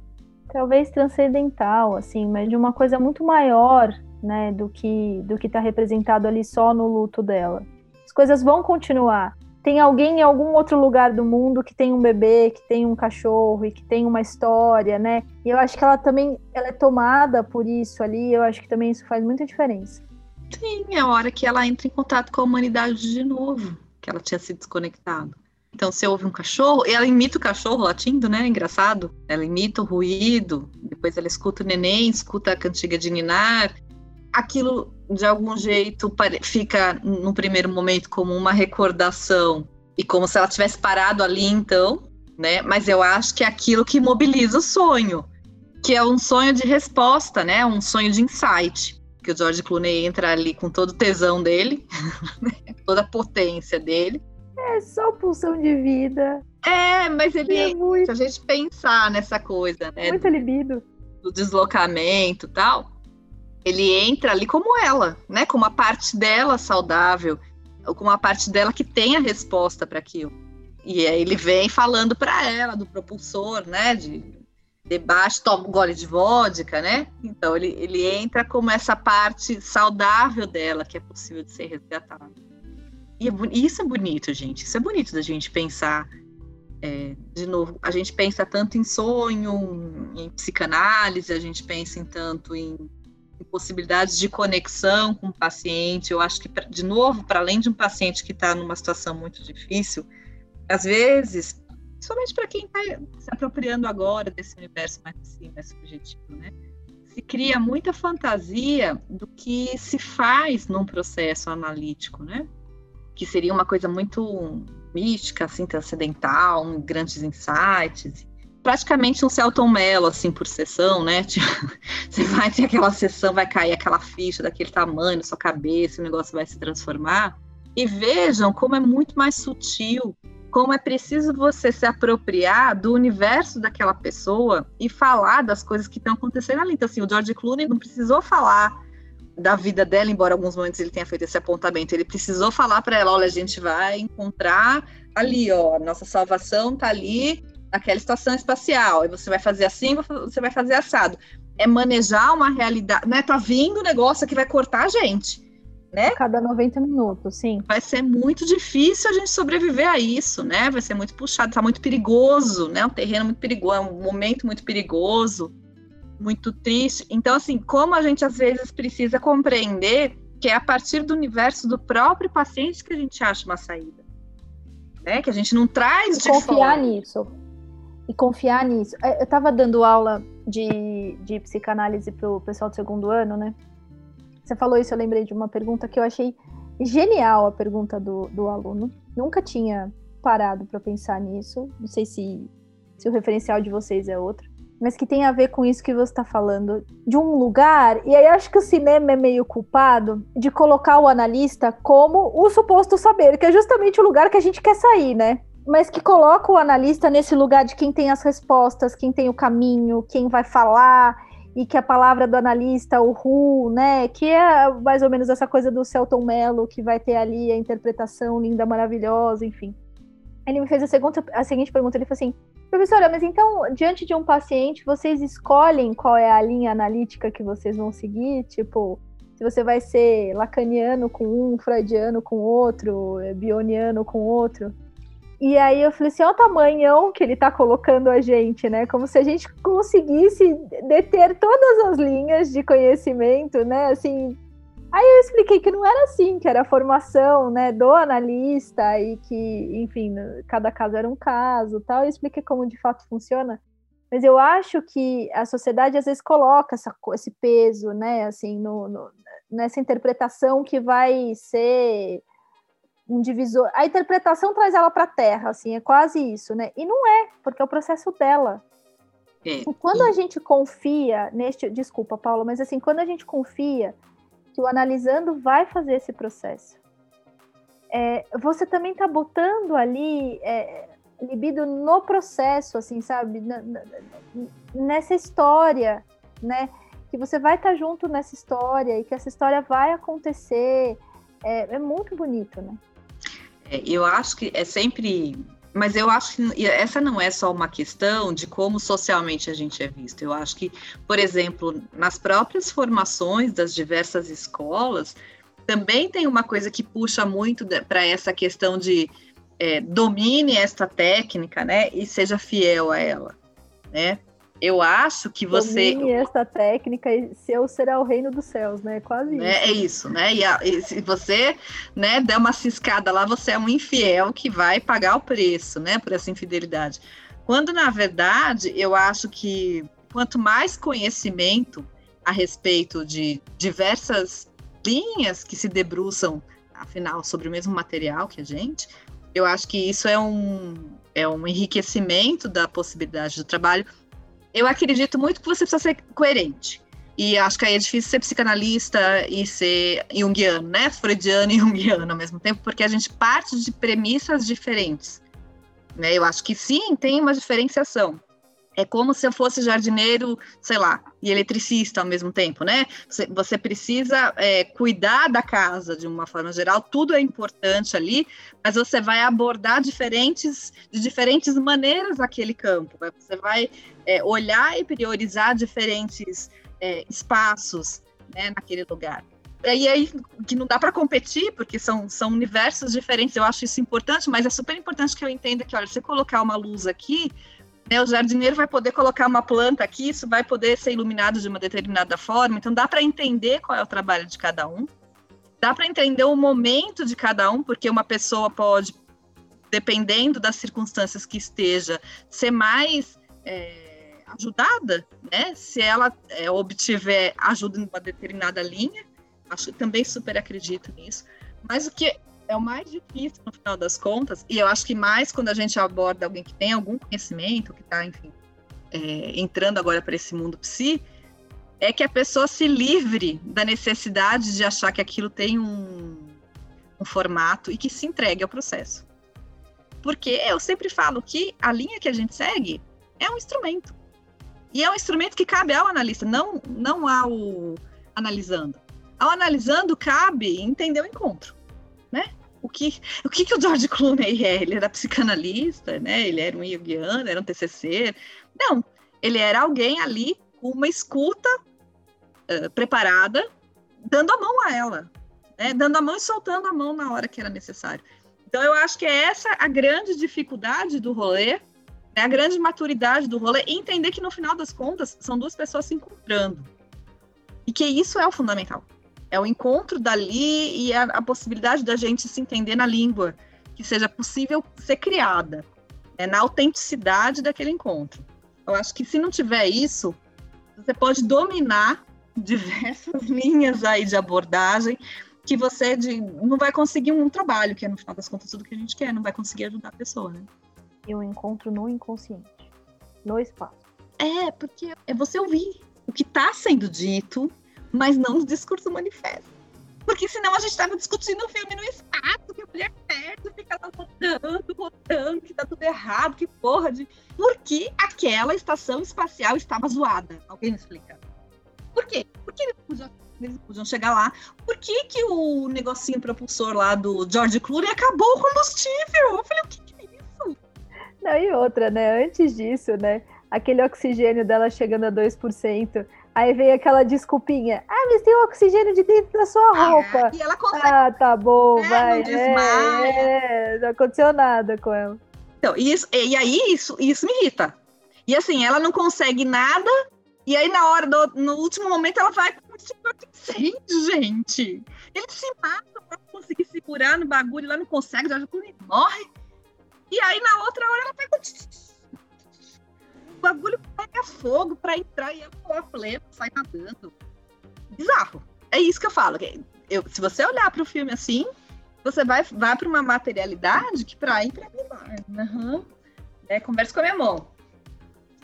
talvez transcendental, assim, mas de uma coisa muito maior, né, do que do que está representado ali só no luto dela. As coisas vão continuar. Tem alguém em algum outro lugar do mundo que tem um bebê, que tem um cachorro e que tem uma história, né? E eu acho que ela também ela é tomada por isso ali. Eu acho que também isso faz muita diferença. Sim, é a hora que ela entra em contato com a humanidade de novo, que ela tinha se desconectado. Então, você ouve um cachorro, e ela imita o cachorro latindo, né? Engraçado. Ela imita o ruído, depois ela escuta o neném, escuta a cantiga de ninar. Aquilo, de algum jeito, fica, num primeiro momento, como uma recordação, e como se ela tivesse parado ali, então, né? Mas eu acho que é aquilo que mobiliza o sonho, que é um sonho de resposta, né? Um sonho de insight. Que o George Clooney entra ali com todo o tesão dele, toda a potência dele. É só pulsão de vida. É, mas ele, É muito, se a gente pensar nessa coisa, né, muita libido. do deslocamento e tal, ele entra ali como ela, né, com uma parte dela saudável, ou com uma parte dela que tem a resposta para aquilo. E aí ele vem falando para ela do propulsor, né, de debaixo, toma um gole de vodka, né? Então ele, ele entra como essa parte saudável dela que é possível de ser resgatada. E é isso é bonito, gente. Isso é bonito da gente pensar. é, de novo, a gente pensa tanto em sonho, em psicanálise, a gente pensa em tanto em possibilidades de conexão com o paciente. Eu acho que, de novo, para além de um paciente que está numa situação muito difícil, às vezes, somente para quem está se apropriando agora desse universo mais, assim, mais subjetivo, né? Se cria muita fantasia do que se faz num processo analítico, né? que seria uma coisa muito mística, assim, transcendental, grandes insights. Praticamente um Celton Mello, assim, por sessão, né? Tipo, você vai ter aquela sessão, vai cair aquela ficha daquele tamanho na sua cabeça, o negócio vai se transformar. E vejam como é muito mais sutil, como é preciso você se apropriar do universo daquela pessoa e falar das coisas que estão acontecendo ali. Então, assim, o George Clooney não precisou falar da vida dela, embora alguns momentos ele tenha feito esse apontamento, ele precisou falar para ela, olha, a gente vai encontrar ali, ó, nossa salvação tá ali naquela estação espacial, e você vai fazer assim, você vai fazer assado. É manejar uma realidade, né? Tá vindo um negócio que vai cortar a gente, né? Cada 90 minutos, sim. Vai ser muito difícil a gente sobreviver a isso, né? Vai ser muito puxado, tá muito perigoso, né? Um terreno muito perigoso, é um momento muito perigoso muito triste. Então, assim, como a gente às vezes precisa compreender que é a partir do universo do próprio paciente que a gente acha uma saída. Né? Que a gente não traz de confiar fora. nisso. E confiar nisso. É, Eu estava dando aula de, de psicanálise pro pessoal do segundo ano, né? Você falou isso, eu lembrei de uma pergunta que eu achei genial a pergunta do, do aluno. Nunca tinha parado para pensar nisso. Não sei se, se o referencial de vocês é outro. Mas que tem a ver com isso que você está falando. De um lugar, e aí acho que o cinema é meio culpado de colocar o analista como o suposto saber, que é justamente o lugar que a gente quer sair, né? Mas que coloca o analista nesse lugar de quem tem as respostas, quem tem o caminho, quem vai falar, e que a palavra do analista, o who, né, que é mais ou menos essa coisa do Celton Mello, que vai ter ali a interpretação linda, maravilhosa, enfim. Ele me fez a, segunda, a seguinte pergunta, ele falou assim, professora, mas então, diante de um paciente, vocês escolhem qual é a linha analítica que vocês vão seguir? Tipo, se você vai ser lacaniano com um, freudiano com outro, bioniano com outro? E aí eu falei assim, olha o tamanhão que ele está colocando a gente, né? Como se a gente conseguisse deter todas as linhas de conhecimento, né? Assim, aí eu expliquei que não era assim, que era a formação, né, do analista e que, enfim, cada caso era um caso, tal. Eu expliquei como de fato funciona. Mas eu acho que a sociedade às vezes coloca essa, esse peso, né, assim, no, no, nessa interpretação que vai ser um divisor. A interpretação traz ela para a Terra, assim, é quase isso, né? E não é, porque é o processo dela. É. E quando a gente confia neste, desculpa, Paula, mas assim, quando a gente confia que o analisando vai fazer esse processo, é, você também está botando ali é, libido no processo, assim, sabe? Na, na, nessa história, né? Que você vai estar tá junto nessa história e que essa história vai acontecer. É, é muito bonito, né? É, eu acho que é sempre. Mas eu acho que essa não é só uma questão de como socialmente a gente é visto. Eu acho que, por exemplo, nas próprias formações das diversas escolas, também tem uma coisa que puxa muito para essa questão de é, domine esta técnica, né, e seja fiel a ela, né? Eu acho que você. Domine esta técnica e seu será o reino dos céus, né? Quase né, isso. É isso, né? E, a, e, se você né, der uma ciscada lá, você é um infiel que vai pagar o preço, né? Por essa infidelidade. Quando, na verdade, eu acho que quanto mais conhecimento a respeito de diversas linhas que se debruçam, afinal, sobre o mesmo material que a gente, eu acho que isso é um, é um enriquecimento da possibilidade do trabalho. Eu acredito muito que você precisa ser coerente. E acho que aí é difícil ser psicanalista e ser junguiano, né? Freudiano e junguiano ao mesmo tempo, porque a gente parte de premissas diferentes. Né? Eu acho que sim, tem uma diferenciação é como se eu fosse jardineiro, sei lá, e eletricista ao mesmo tempo, né? Você, você precisa é, cuidar da casa de uma forma geral, tudo é importante ali, mas você vai abordar diferentes, de diferentes maneiras aquele campo. Você vai é, olhar e priorizar diferentes é, espaços né, naquele lugar. E aí que não dá para competir, porque são, são universos diferentes, eu acho isso importante, mas é super importante que eu entenda que, olha, você colocar uma luz aqui, né, o jardineiro vai poder colocar uma planta aqui, isso vai poder ser iluminado de uma determinada forma. Então, dá para entender qual é o trabalho de cada um. Dá para entender o momento de cada um, porque uma pessoa pode, dependendo das circunstâncias que esteja, ser mais é, ajudada, né? Se ela é, obtiver ajuda em uma determinada linha, acho que também super acredito nisso. Mas o que é o mais difícil no final das contas, e eu acho que mais quando a gente aborda alguém que tem algum conhecimento, que está, enfim, é, entrando agora para esse mundo psi, é que a pessoa se livre da necessidade de achar que aquilo tem um, um formato e que se entregue ao processo. Porque eu sempre falo que a linha que a gente segue é um instrumento. E é um instrumento que cabe ao analista, não, não ao analisando. Ao analisando, cabe entender o encontro né? O que, o que, que o George Clooney é? Ele era psicanalista, né? Ele era um Jungiano, era um TCC. Não, ele era alguém ali com uma escuta uh, preparada, dando a mão a ela, né? Dando a mão e soltando a mão na hora que era necessário. Então, eu acho que é essa a grande dificuldade do rolê, né? a grande maturidade do rolê, entender que no final das contas são duas pessoas se encontrando. E que isso é o fundamental. É o encontro dali e a, a possibilidade da gente se entender na língua que seja possível ser criada, é na autenticidade daquele encontro. Eu acho que se não tiver isso, você pode dominar diversas linhas aí de abordagem que você de, não vai conseguir um trabalho, que é no final das contas tudo que a gente quer, não vai conseguir ajudar a pessoa, né? E um encontro no inconsciente, no espaço. É, porque é você ouvir o que está sendo dito mas não no discurso manifesto. Porque senão a gente estava discutindo o filme no espaço, que a mulher perde, fica lá rodando, rodando, que tá tudo errado, que porra de. Por que aquela estação espacial estava zoada? Alguém me explica. Por quê? Por que eles podiam, eles podiam chegar lá? Por que, que o negocinho propulsor lá do George Clooney acabou o combustível? Eu falei, o que, que é isso? Não, e outra, né? Antes disso, né? Aquele oxigênio dela chegando a 2%. Aí vem aquela desculpinha. Ah, mas tem oxigênio de dentro da sua ah, roupa. Ah, e ela consegue. Ah, tá bom, é, vai. Não, é, é, não aconteceu nada com ela. Então, e, isso, e aí isso, isso me irrita. E assim, ela não consegue nada, e aí na hora, do, no último momento, ela vai incêndio, gente. Ele se mata pra conseguir segurar no bagulho, lá não consegue, já morre. E aí na outra hora ela pega o bagulho pega fogo pra entrar e ela plena, sai nadando. Bizarro. É isso que eu falo. Eu, se você olhar para o filme assim, você vai, vai para uma materialidade que para ir para mim uhum. é, conversa com a minha mão.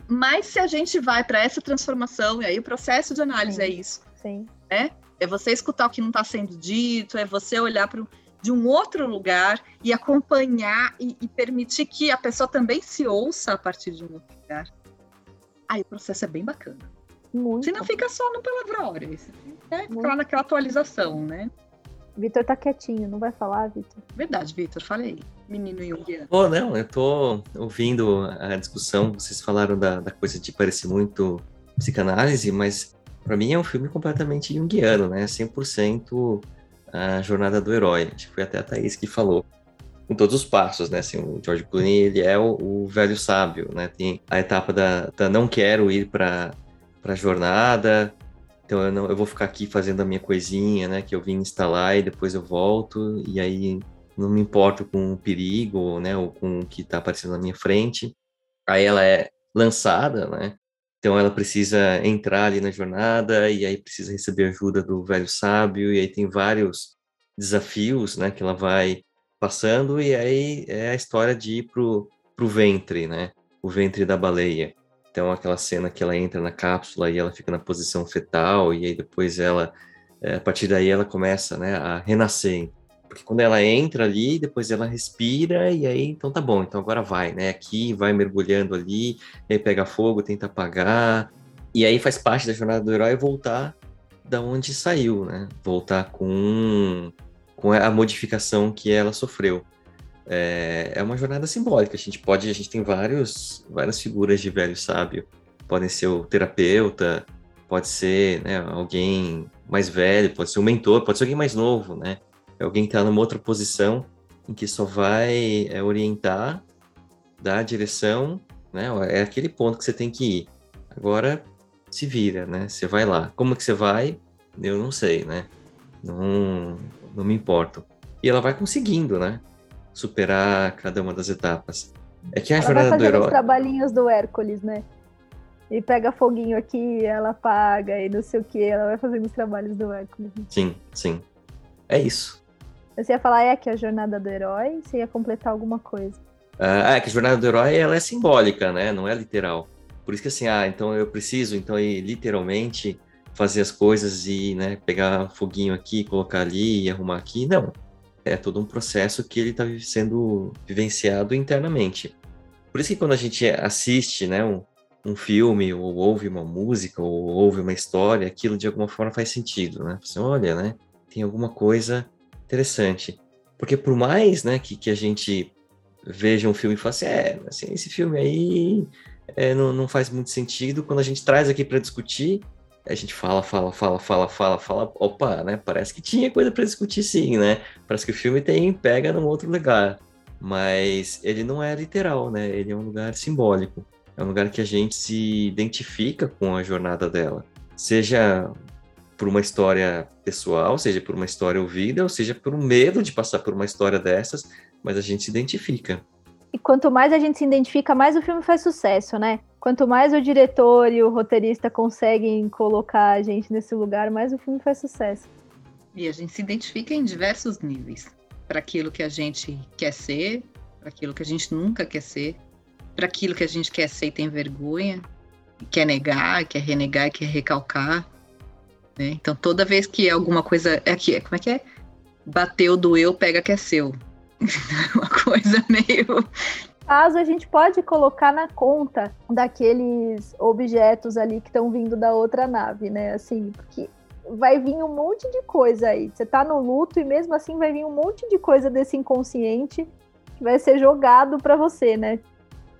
Mas se a gente vai para essa transformação, e aí o processo de análise Sim. é isso. Sim. Né? É você escutar o que não está sendo dito, é você olhar para de um outro lugar e acompanhar e, e, permitir que a pessoa também se ouça a partir de um outro lugar. Aí o processo é bem bacana. Muito. Senão fica só no palavrório. Né? Fica lá naquela atualização, né? Vitor tá quietinho, não vai falar, Vitor? Verdade, Vitor, falei. Menino Jungiano. Oh, não, eu tô ouvindo a discussão, vocês falaram da, da coisa de parecer muito psicanálise, mas para mim é um filme completamente junguiano, né? 100% a jornada do herói. Acho que foi até a Thaís que falou. Com todos os passos, né? Assim, o George Clooney, ele é o, o velho sábio, né? Tem a etapa da, da não quero ir para a jornada, então eu, não, eu vou ficar aqui fazendo a minha coisinha, né? Que eu vim instalar e depois eu volto. E aí não me importo com o perigo, né? Ou com o que está aparecendo na minha frente. Aí ela é lançada, né? Então ela precisa entrar ali na jornada e aí precisa receber ajuda do velho sábio e aí tem vários desafios, né? Que ela vai passando e aí é a história de ir pro, pro ventre, né? O ventre da baleia. Então, aquela cena que ela entra na cápsula e ela fica na posição fetal, e aí depois ela, é, a partir daí, ela começa né, a renascer. Porque quando ela entra ali, depois ela respira, e aí, então tá bom, então agora vai, né? Aqui, vai mergulhando ali, aí pega fogo, tenta apagar, e aí faz parte da jornada do herói voltar da onde saiu, né? Voltar com, com a modificação que ela sofreu é, é uma jornada simbólica. A gente pode, a gente tem vários, várias figuras de velho sábio. Podem ser o terapeuta, pode ser né, alguém mais velho, pode ser um mentor, pode ser alguém mais novo, né? É alguém que está numa outra posição em que só vai é, orientar, dar a direção, né? É aquele ponto que você tem que ir. Agora se vira, né? Você vai lá. Como que você vai? Eu não sei, né? Não, não me importo. E ela vai conseguindo, né? superar cada uma das etapas. É que a ela jornada vai do herói. os trabalhinhos do Hércules, né? E pega foguinho aqui, ela apaga e não sei o que, ela vai fazendo os trabalhos do Hércules. Sim, sim. É isso. Você ia falar, é que a jornada do herói, você ia completar alguma coisa. Ah, é que a jornada do herói ela é simbólica, né? Não é literal. Por isso que assim, ah, então eu preciso, então ir literalmente fazer as coisas e, né, pegar foguinho aqui, colocar ali e arrumar aqui. Não é todo um processo que ele está sendo vivenciado internamente. Por isso que quando a gente assiste né, um, um filme, ou ouve uma música, ou ouve uma história, aquilo de alguma forma faz sentido, né? Você olha, né? Tem alguma coisa interessante. Porque por mais né, que, que a gente veja um filme e fale assim, é, assim, esse filme aí é, não, não faz muito sentido, quando a gente traz aqui para discutir, a gente fala, fala, fala, fala, fala, fala, opa, né? Parece que tinha coisa para discutir sim, né? Parece que o filme tem pega num outro lugar, mas ele não é literal, né? Ele é um lugar simbólico. É um lugar que a gente se identifica com a jornada dela, seja por uma história pessoal, seja por uma história ouvida, ou seja por um medo de passar por uma história dessas, mas a gente se identifica. E quanto mais a gente se identifica, mais o filme faz sucesso, né? Quanto mais o diretor e o roteirista conseguem colocar a gente nesse lugar, mais o filme faz sucesso. E a gente se identifica em diversos níveis. Para aquilo que a gente quer ser, para aquilo que a gente nunca quer ser, para aquilo que a gente quer ser e tem vergonha, quer negar, quer renegar, quer recalcar. Né? Então, toda vez que alguma coisa. É aqui, como é que é? Bateu, doeu, pega que é seu. Uma coisa meio. Caso a gente pode colocar na conta daqueles objetos ali que estão vindo da outra nave, né? Assim, porque vai vir um monte de coisa aí. Você tá no luto e mesmo assim vai vir um monte de coisa desse inconsciente que vai ser jogado para você, né?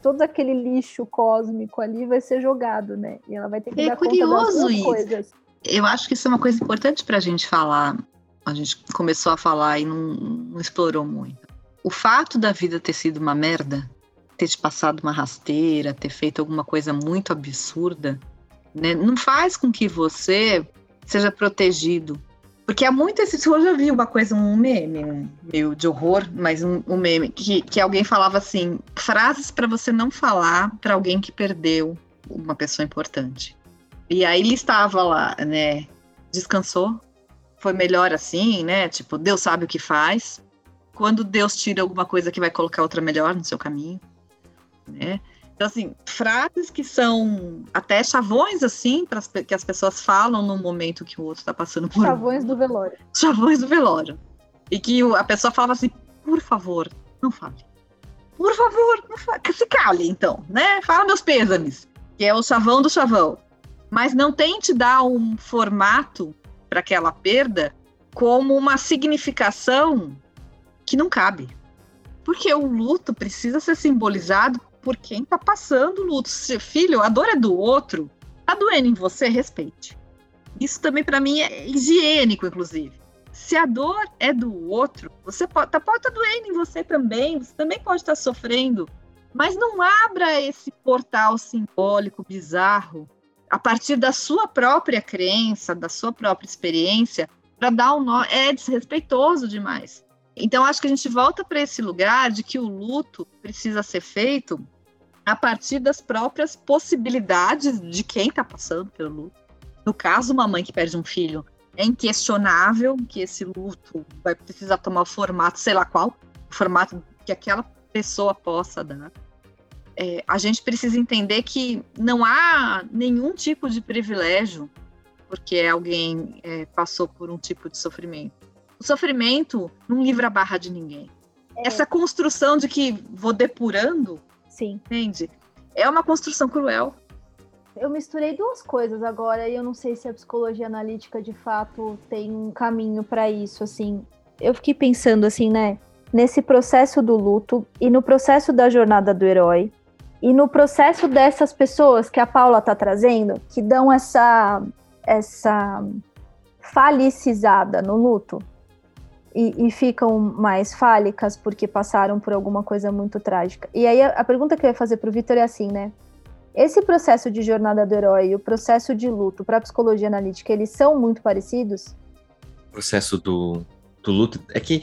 Todo aquele lixo cósmico ali vai ser jogado, né? E ela vai ter que é dar curioso conta isso. coisas. Eu acho que isso é uma coisa importante para a gente falar. A gente começou a falar e não, não explorou muito. O fato da vida ter sido uma merda ter te passado uma rasteira, ter feito alguma coisa muito absurda, né, não faz com que você seja protegido. Porque há muito esse. Eu já vi uma coisa, um meme, um meio de horror, mas um, um meme, que, que alguém falava assim: frases para você não falar para alguém que perdeu uma pessoa importante. E aí ele estava lá, né? Descansou, foi melhor assim, né? Tipo, Deus sabe o que faz. Quando Deus tira alguma coisa que vai colocar outra melhor no seu caminho, né? Então, assim, frases que são até chavões, assim, para que as pessoas falam no momento que o outro está passando por. Chavões do velório. Chavões do velório. E que a pessoa falava assim: por favor, não fale. Por favor, não fale. se cale, então, né? Fala meus pêsames, que é o chavão do chavão. Mas não tente dar um formato para aquela perda como uma significação que não cabe. Porque o luto precisa ser simbolizado por quem está passando o luto. Se, filho, a dor é do outro, tá doendo em você, respeite. Isso também para mim é higiênico, inclusive. Se a dor é do outro, você pode tá, pode estar tá doendo em você também, você também pode estar tá sofrendo, mas não abra esse portal simbólico bizarro a partir da sua própria crença, da sua própria experiência, para dar um nó, é desrespeitoso demais. Então, acho que a gente volta para esse lugar de que o luto precisa ser feito a partir das próprias possibilidades de quem está passando pelo luto. No caso, uma mãe que perde um filho, é inquestionável que esse luto vai precisar tomar o formato, sei lá qual, o formato que aquela pessoa possa dar é, a gente precisa entender que não há nenhum tipo de privilégio porque alguém é, passou por um tipo de sofrimento. O sofrimento não livra a barra de ninguém. É. Essa construção de que vou depurando, Sim. entende? É uma construção cruel. Eu misturei duas coisas agora e eu não sei se a psicologia analítica de fato tem um caminho para isso, assim. Eu fiquei pensando assim, né, nesse processo do luto e no processo da jornada do herói, e no processo dessas pessoas que a Paula está trazendo, que dão essa, essa falicizada no luto e, e, ficam mais fálicas porque passaram por alguma coisa muito trágica. E aí a, a pergunta que eu ia fazer para o Vitor é assim, né? Esse processo de jornada do herói e o processo de luto para a psicologia analítica, eles são muito parecidos? O processo do, do luto é que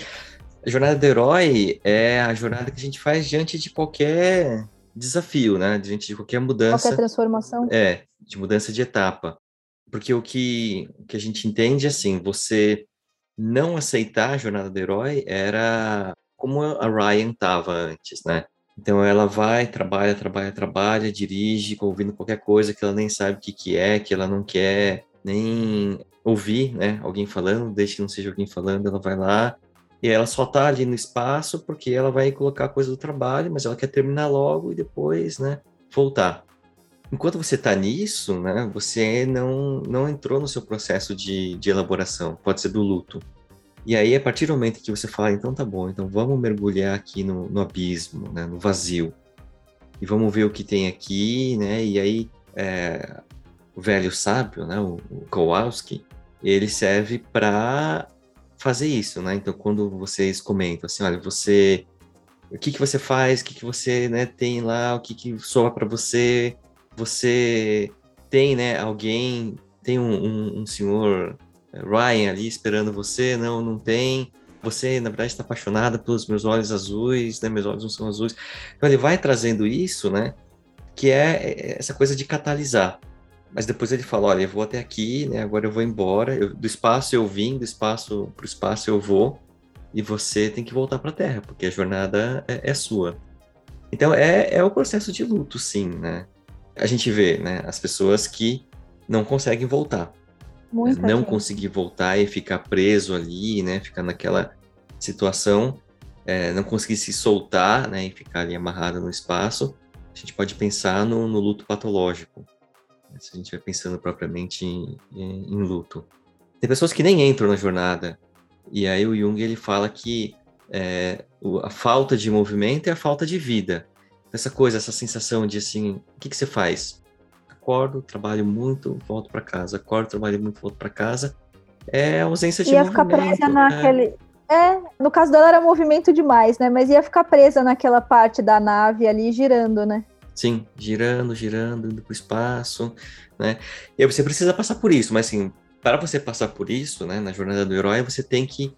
a jornada do herói é a jornada que a gente faz diante de qualquer desafio, né? Diante de qualquer mudança. Qualquer transformação. É, de mudança de etapa. Porque o que, o que a gente entende, assim, você não aceitar a jornada do herói era como a Ryan estava antes, né? Então ela vai, trabalha, trabalha, trabalha, dirige, ouvindo qualquer coisa que ela nem sabe o que, que é, que ela não quer nem ouvir, né? Alguém falando, desde que não seja alguém falando, ela vai lá, e ela só tá ali no espaço porque ela vai colocar a coisa do trabalho, mas ela quer terminar logo e depois, né, voltar. Enquanto você está nisso, né, você não, não entrou no seu processo de, de elaboração, pode ser do luto. E aí, a partir do momento que você fala, então tá bom, então vamos mergulhar aqui no, no abismo, né, no vazio, e vamos ver o que tem aqui, né, e aí é, o velho sábio, né, o, o Kowalski, ele serve para fazer isso, né? Então, quando vocês comentam assim, olha, você, o que que você faz, o que que você, né, tem lá, o que que soa para você, você tem, né, alguém, tem um, um, um, senhor eh, Ryan ali esperando você, não, não tem, você, na verdade, está apaixonada pelos meus olhos azuis, né, meus olhos não são azuis. Então, ele vai trazendo isso, né, que é, é essa coisa de catalisar. Mas depois ele fala, olha, eu vou até aqui, né? Agora eu vou embora. Eu, do espaço eu vim, do espaço para o espaço eu vou. E você tem que voltar para a Terra, porque a jornada é, é sua. Então é, é o processo de luto, sim, né? A gente vê, né? As pessoas que não conseguem voltar. Muita não gente. conseguir voltar e ficar preso ali, né? Ficar naquela situação, é, não conseguir se soltar, né? E ficar ali amarrado no espaço. A gente pode pensar no, no luto patológico, se a gente vai pensando propriamente em, em, em, luto. Tem pessoas que nem entram na jornada, e aí o Jung ele fala que é, a falta de movimento é a falta de vida. Essa coisa, essa sensação de assim, o que, que você faz? Acordo, trabalho muito, volto para casa. Acordo, trabalho muito, volto para casa. É a ausência de Ia movimento. ficar presa naquele, É, no caso dela era movimento demais, né? Mas ia ficar presa naquela parte da nave ali girando, né? Sim, girando, girando, indo pro espaço, né? E você precisa passar por isso, mas assim, para você passar por isso, né, na jornada do herói, você tem que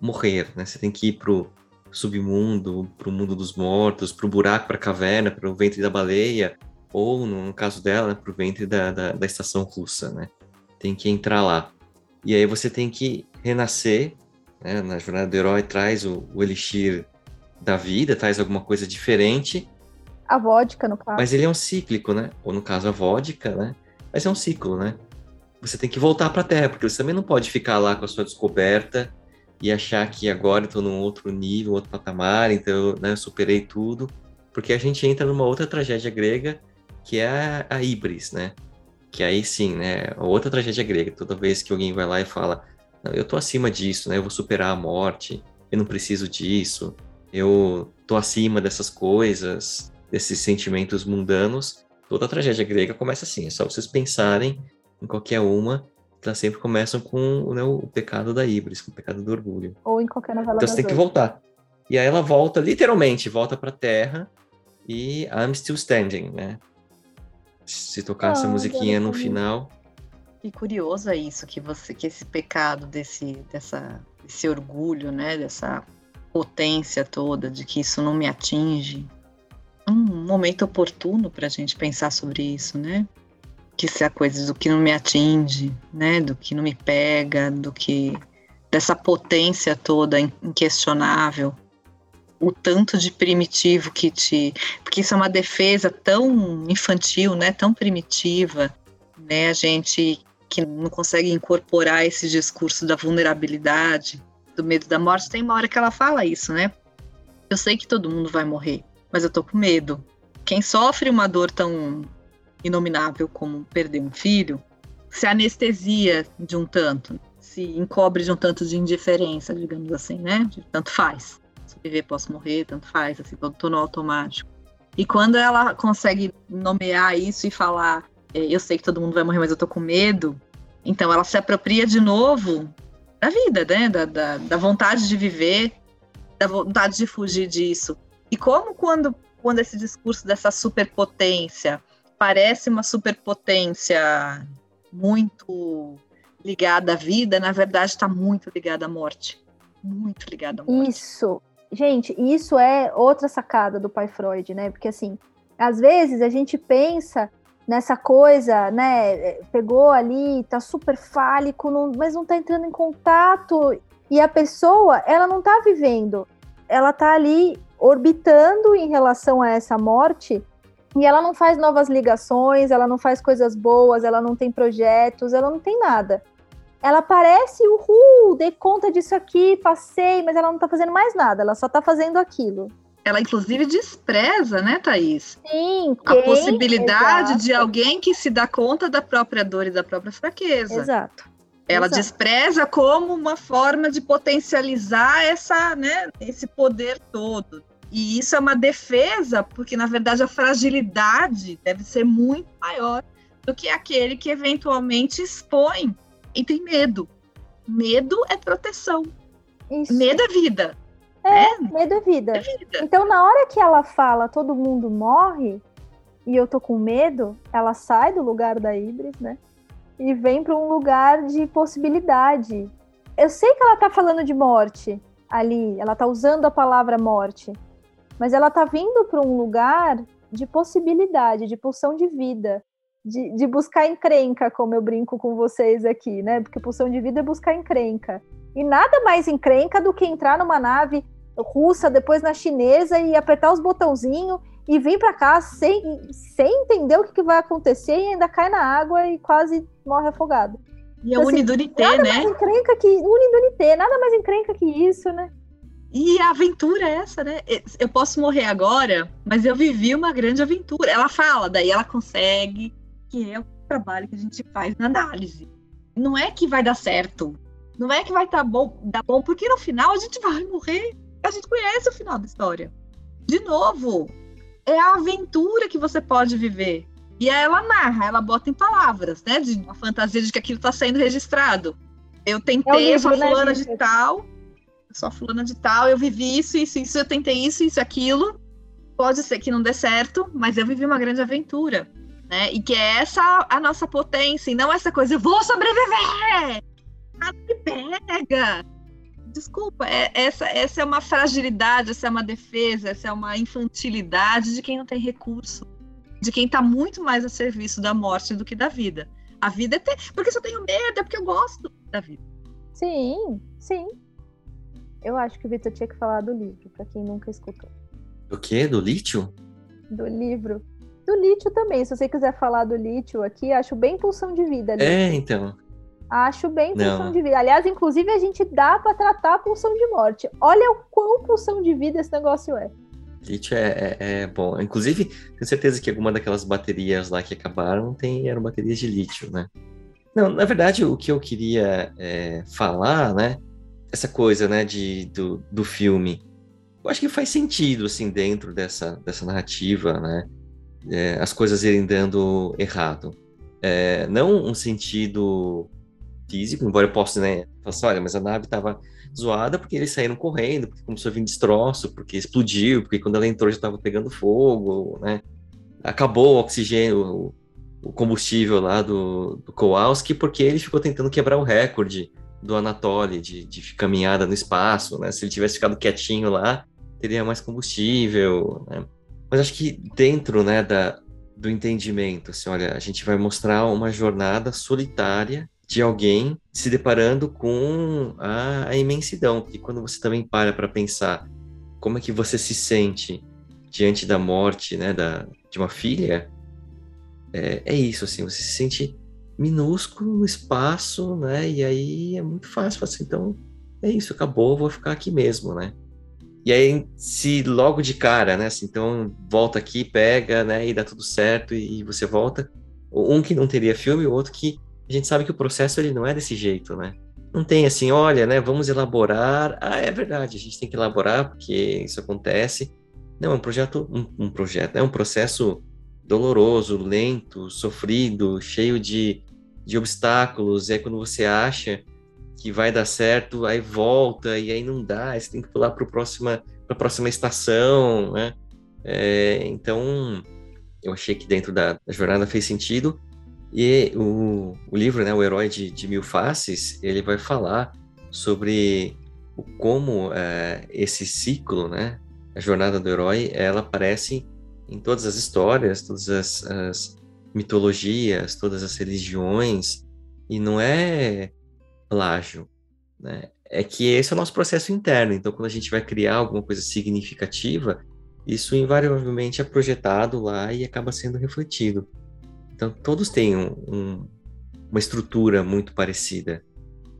morrer, né? Você tem que ir pro submundo, pro mundo dos mortos, pro buraco, pra caverna, pro ventre da baleia, ou no caso dela, né, pro ventre da, da, da estação russa, né? Tem que entrar lá. E aí você tem que renascer né? Na jornada do herói traz o, o elixir da vida, traz alguma coisa diferente. A vodka, no caso. Mas ele é um cíclico, né? Ou no caso a vodka, né? Mas é um ciclo, né? Você tem que voltar para a Terra, porque você também não pode ficar lá com a sua descoberta e achar que agora estou num outro nível, outro patamar, então né, eu superei tudo, porque a gente entra numa outra tragédia grega que é a, a Ibris, né? Que aí sim, né? Outra tragédia grega. Toda vez que alguém vai lá e fala, eu tô acima disso, né? Eu vou superar a morte, eu não preciso disso, eu tô acima dessas coisas, desses sentimentos mundanos. Toda tragédia grega começa assim, é só vocês pensarem em qualquer uma, que elas sempre começam com né, o pecado da híbris, com o pecado do orgulho. Ou em qualquer novela Então você tem que voltar. E aí ela volta, literalmente, volta pra terra e I'm still standing, né? Se tocar ah, essa musiquinha no final, e curioso é isso, que você, que esse pecado desse, dessa, desse orgulho, né, dessa potência toda, de que isso não me atinge. Um momento oportuno para a gente pensar sobre isso, né? Que isso é a coisa do que não me atinge, né? Do que não me pega, do que dessa potência toda inquestionável, o tanto de primitivo que te, porque isso é uma defesa tão infantil, né? Tão primitiva, né? A gente que não consegue incorporar esse discurso da vulnerabilidade, do medo da morte, tem uma hora que ela fala isso, né? Eu sei que todo mundo vai morrer, mas eu tô com medo. Quem sofre uma dor tão inominável como perder um filho, se anestesia de um tanto, se encobre de um tanto de indiferença, digamos assim, né? De tanto faz. Se viver, posso morrer, tanto faz, assim, tô, tô no automático. E quando ela consegue nomear isso e falar é, eu sei que todo mundo vai morrer, mas eu tô com medo. Então ela se apropria de novo da vida, né? Da, da, da vontade de viver, da vontade de fugir disso. E como quando, quando esse discurso dessa superpotência parece uma superpotência muito ligada à vida, na verdade está muito ligada à morte. Muito ligada à morte. Isso. Gente, isso é outra sacada do pai Freud, né? Porque assim, às vezes a gente pensa nessa coisa, né? Pegou ali, tá super fálico, não, mas não tá entrando em contato. E a pessoa, ela não tá vivendo, ela tá ali orbitando em relação a essa morte e ela não faz novas ligações, ela não faz coisas boas, ela não tem projetos, ela não tem nada. Ela parece, uhul, dei conta disso aqui, passei, mas ela não tá fazendo mais nada, ela só tá fazendo aquilo ela inclusive despreza, né, Thaís? Sim, quem? a possibilidade Exato. de alguém que se dá conta da própria dor e da própria fraqueza. Exato. Ela Exato. despreza como uma forma de potencializar essa, né, esse poder todo. E isso é uma defesa, porque na verdade a fragilidade deve ser muito maior do que aquele que eventualmente expõe e tem medo. Medo é proteção. Isso. Medo é vida. É, é, medo é vida. é vida. Então, na hora que ela fala todo mundo morre e eu tô com medo, ela sai do lugar da Ibris, né? E vem para um lugar de possibilidade. Eu sei que ela tá falando de morte ali, ela tá usando a palavra morte, mas ela tá vindo para um lugar de possibilidade, de pulsão de vida, de, de, buscar encrenca, como eu brinco com vocês aqui, né? Porque pulsão de vida é buscar encrenca. E nada mais encrenca do que entrar numa nave russa, depois na chinesa e apertar os botãozinhos e vir para cá sem, sem entender o que, que, vai acontecer e ainda cai na água e quase morre afogado. E então, a assim, Unidunité, nada né? Mais encrenca que, Unidunité, nada mais encrenca que isso, né? E a aventura é essa, né? Eu posso morrer agora, mas eu vivi uma grande aventura. Ela fala, daí ela consegue, que é o trabalho que a gente faz na análise. Não é que vai dar certo, não é que vai dar bom, dar bom, porque no final a gente vai morrer a gente conhece o final da história. De novo, é a aventura que você pode viver. E aí ela narra, ela bota em palavras, né? De uma fantasia de que aquilo está sendo registrado. Eu tentei, é livro, né, fulana né, de tal, a fulana de tal, eu vivi isso, isso, isso, eu tentei isso, isso, aquilo. Pode ser que não dê certo, mas eu vivi uma grande aventura, né? E que é essa a nossa potência, e não essa coisa, eu vou sobreviver! Ah, me pega! Desculpa, é, essa, essa é uma fragilidade, essa é uma defesa, essa é uma infantilidade de quem não tem recurso, de quem está muito mais a serviço da morte do que da vida. A vida é ter... porque se eu tenho medo, é porque eu gosto da vida. Sim, sim. Eu acho que o Vitor tinha que falar do livro, para quem nunca escutou. Do quê? Do lítio? Do livro. Do lítio também. Se você quiser falar do lítio aqui, acho bem pulsão de vida. Lítio. É, então. Acho bem pulsão Não. de vida. Aliás, inclusive, a gente dá para tratar a pulsão de morte. Olha o quão pulsão de vida esse negócio é. Lítio é, é, é, bom. Inclusive, tenho certeza que alguma daquelas baterias lá que acabaram tem, eram baterias de lítio, né? Não, na verdade, o que eu queria é, falar, né? Essa coisa, né, de, do, do filme. Eu acho que faz sentido, assim, dentro dessa, dessa narrativa, né? É, as coisas irem dando errado. É, não um sentido físico, embora eu possa, né, falar assim, olha, mas a nave estava zoada porque eles saíram correndo, porque começou a vir destroço, porque explodiu, porque quando ela entrou já estava pegando fogo, né? Acabou o oxigênio, o, o combustível lá do, do Kowalski, porque ele ficou tentando quebrar o recorde do Anatoly de, de caminhada no espaço, né? Se ele tivesse ficado quietinho lá, teria mais combustível, né? Mas acho que dentro, né, da, do entendimento, assim, olha, a gente vai mostrar uma jornada solitária de alguém se deparando com a, a imensidão. E quando você também para para pensar como é que você se sente diante da morte né, da, de uma filha, é, é isso, assim, você se sente minúsculo espaço, né? E aí é muito fácil, assim, então é isso, acabou, vou ficar aqui mesmo, né? E aí, se logo de cara, né? Assim, então volta aqui, pega, né? E dá tudo certo e, e você volta. Um que não teria filme, o outro que a gente sabe que o processo ele não é desse jeito, né? Não tem assim, olha, né, vamos elaborar. Ah, é verdade, a gente tem que elaborar porque isso acontece. Não, é um projeto, um, um projeto, é um processo doloroso, lento, sofrido, cheio de, de obstáculos. E aí quando você acha que vai dar certo, aí volta e aí não dá, aí você tem que pular para próxima para a próxima estação, né? É, então eu achei que dentro da, da jornada fez sentido e o, o livro, né, O Herói de, de Mil Faces, ele vai falar sobre o, como é, esse ciclo, né, a jornada do herói, ela aparece em todas as histórias, todas as, as mitologias, todas as religiões, e não é plágio, né? É que esse é o nosso processo interno. Então, quando a gente vai criar alguma coisa significativa, isso invariavelmente é projetado lá e acaba sendo refletido. Então, todos têm um, um, uma estrutura muito parecida.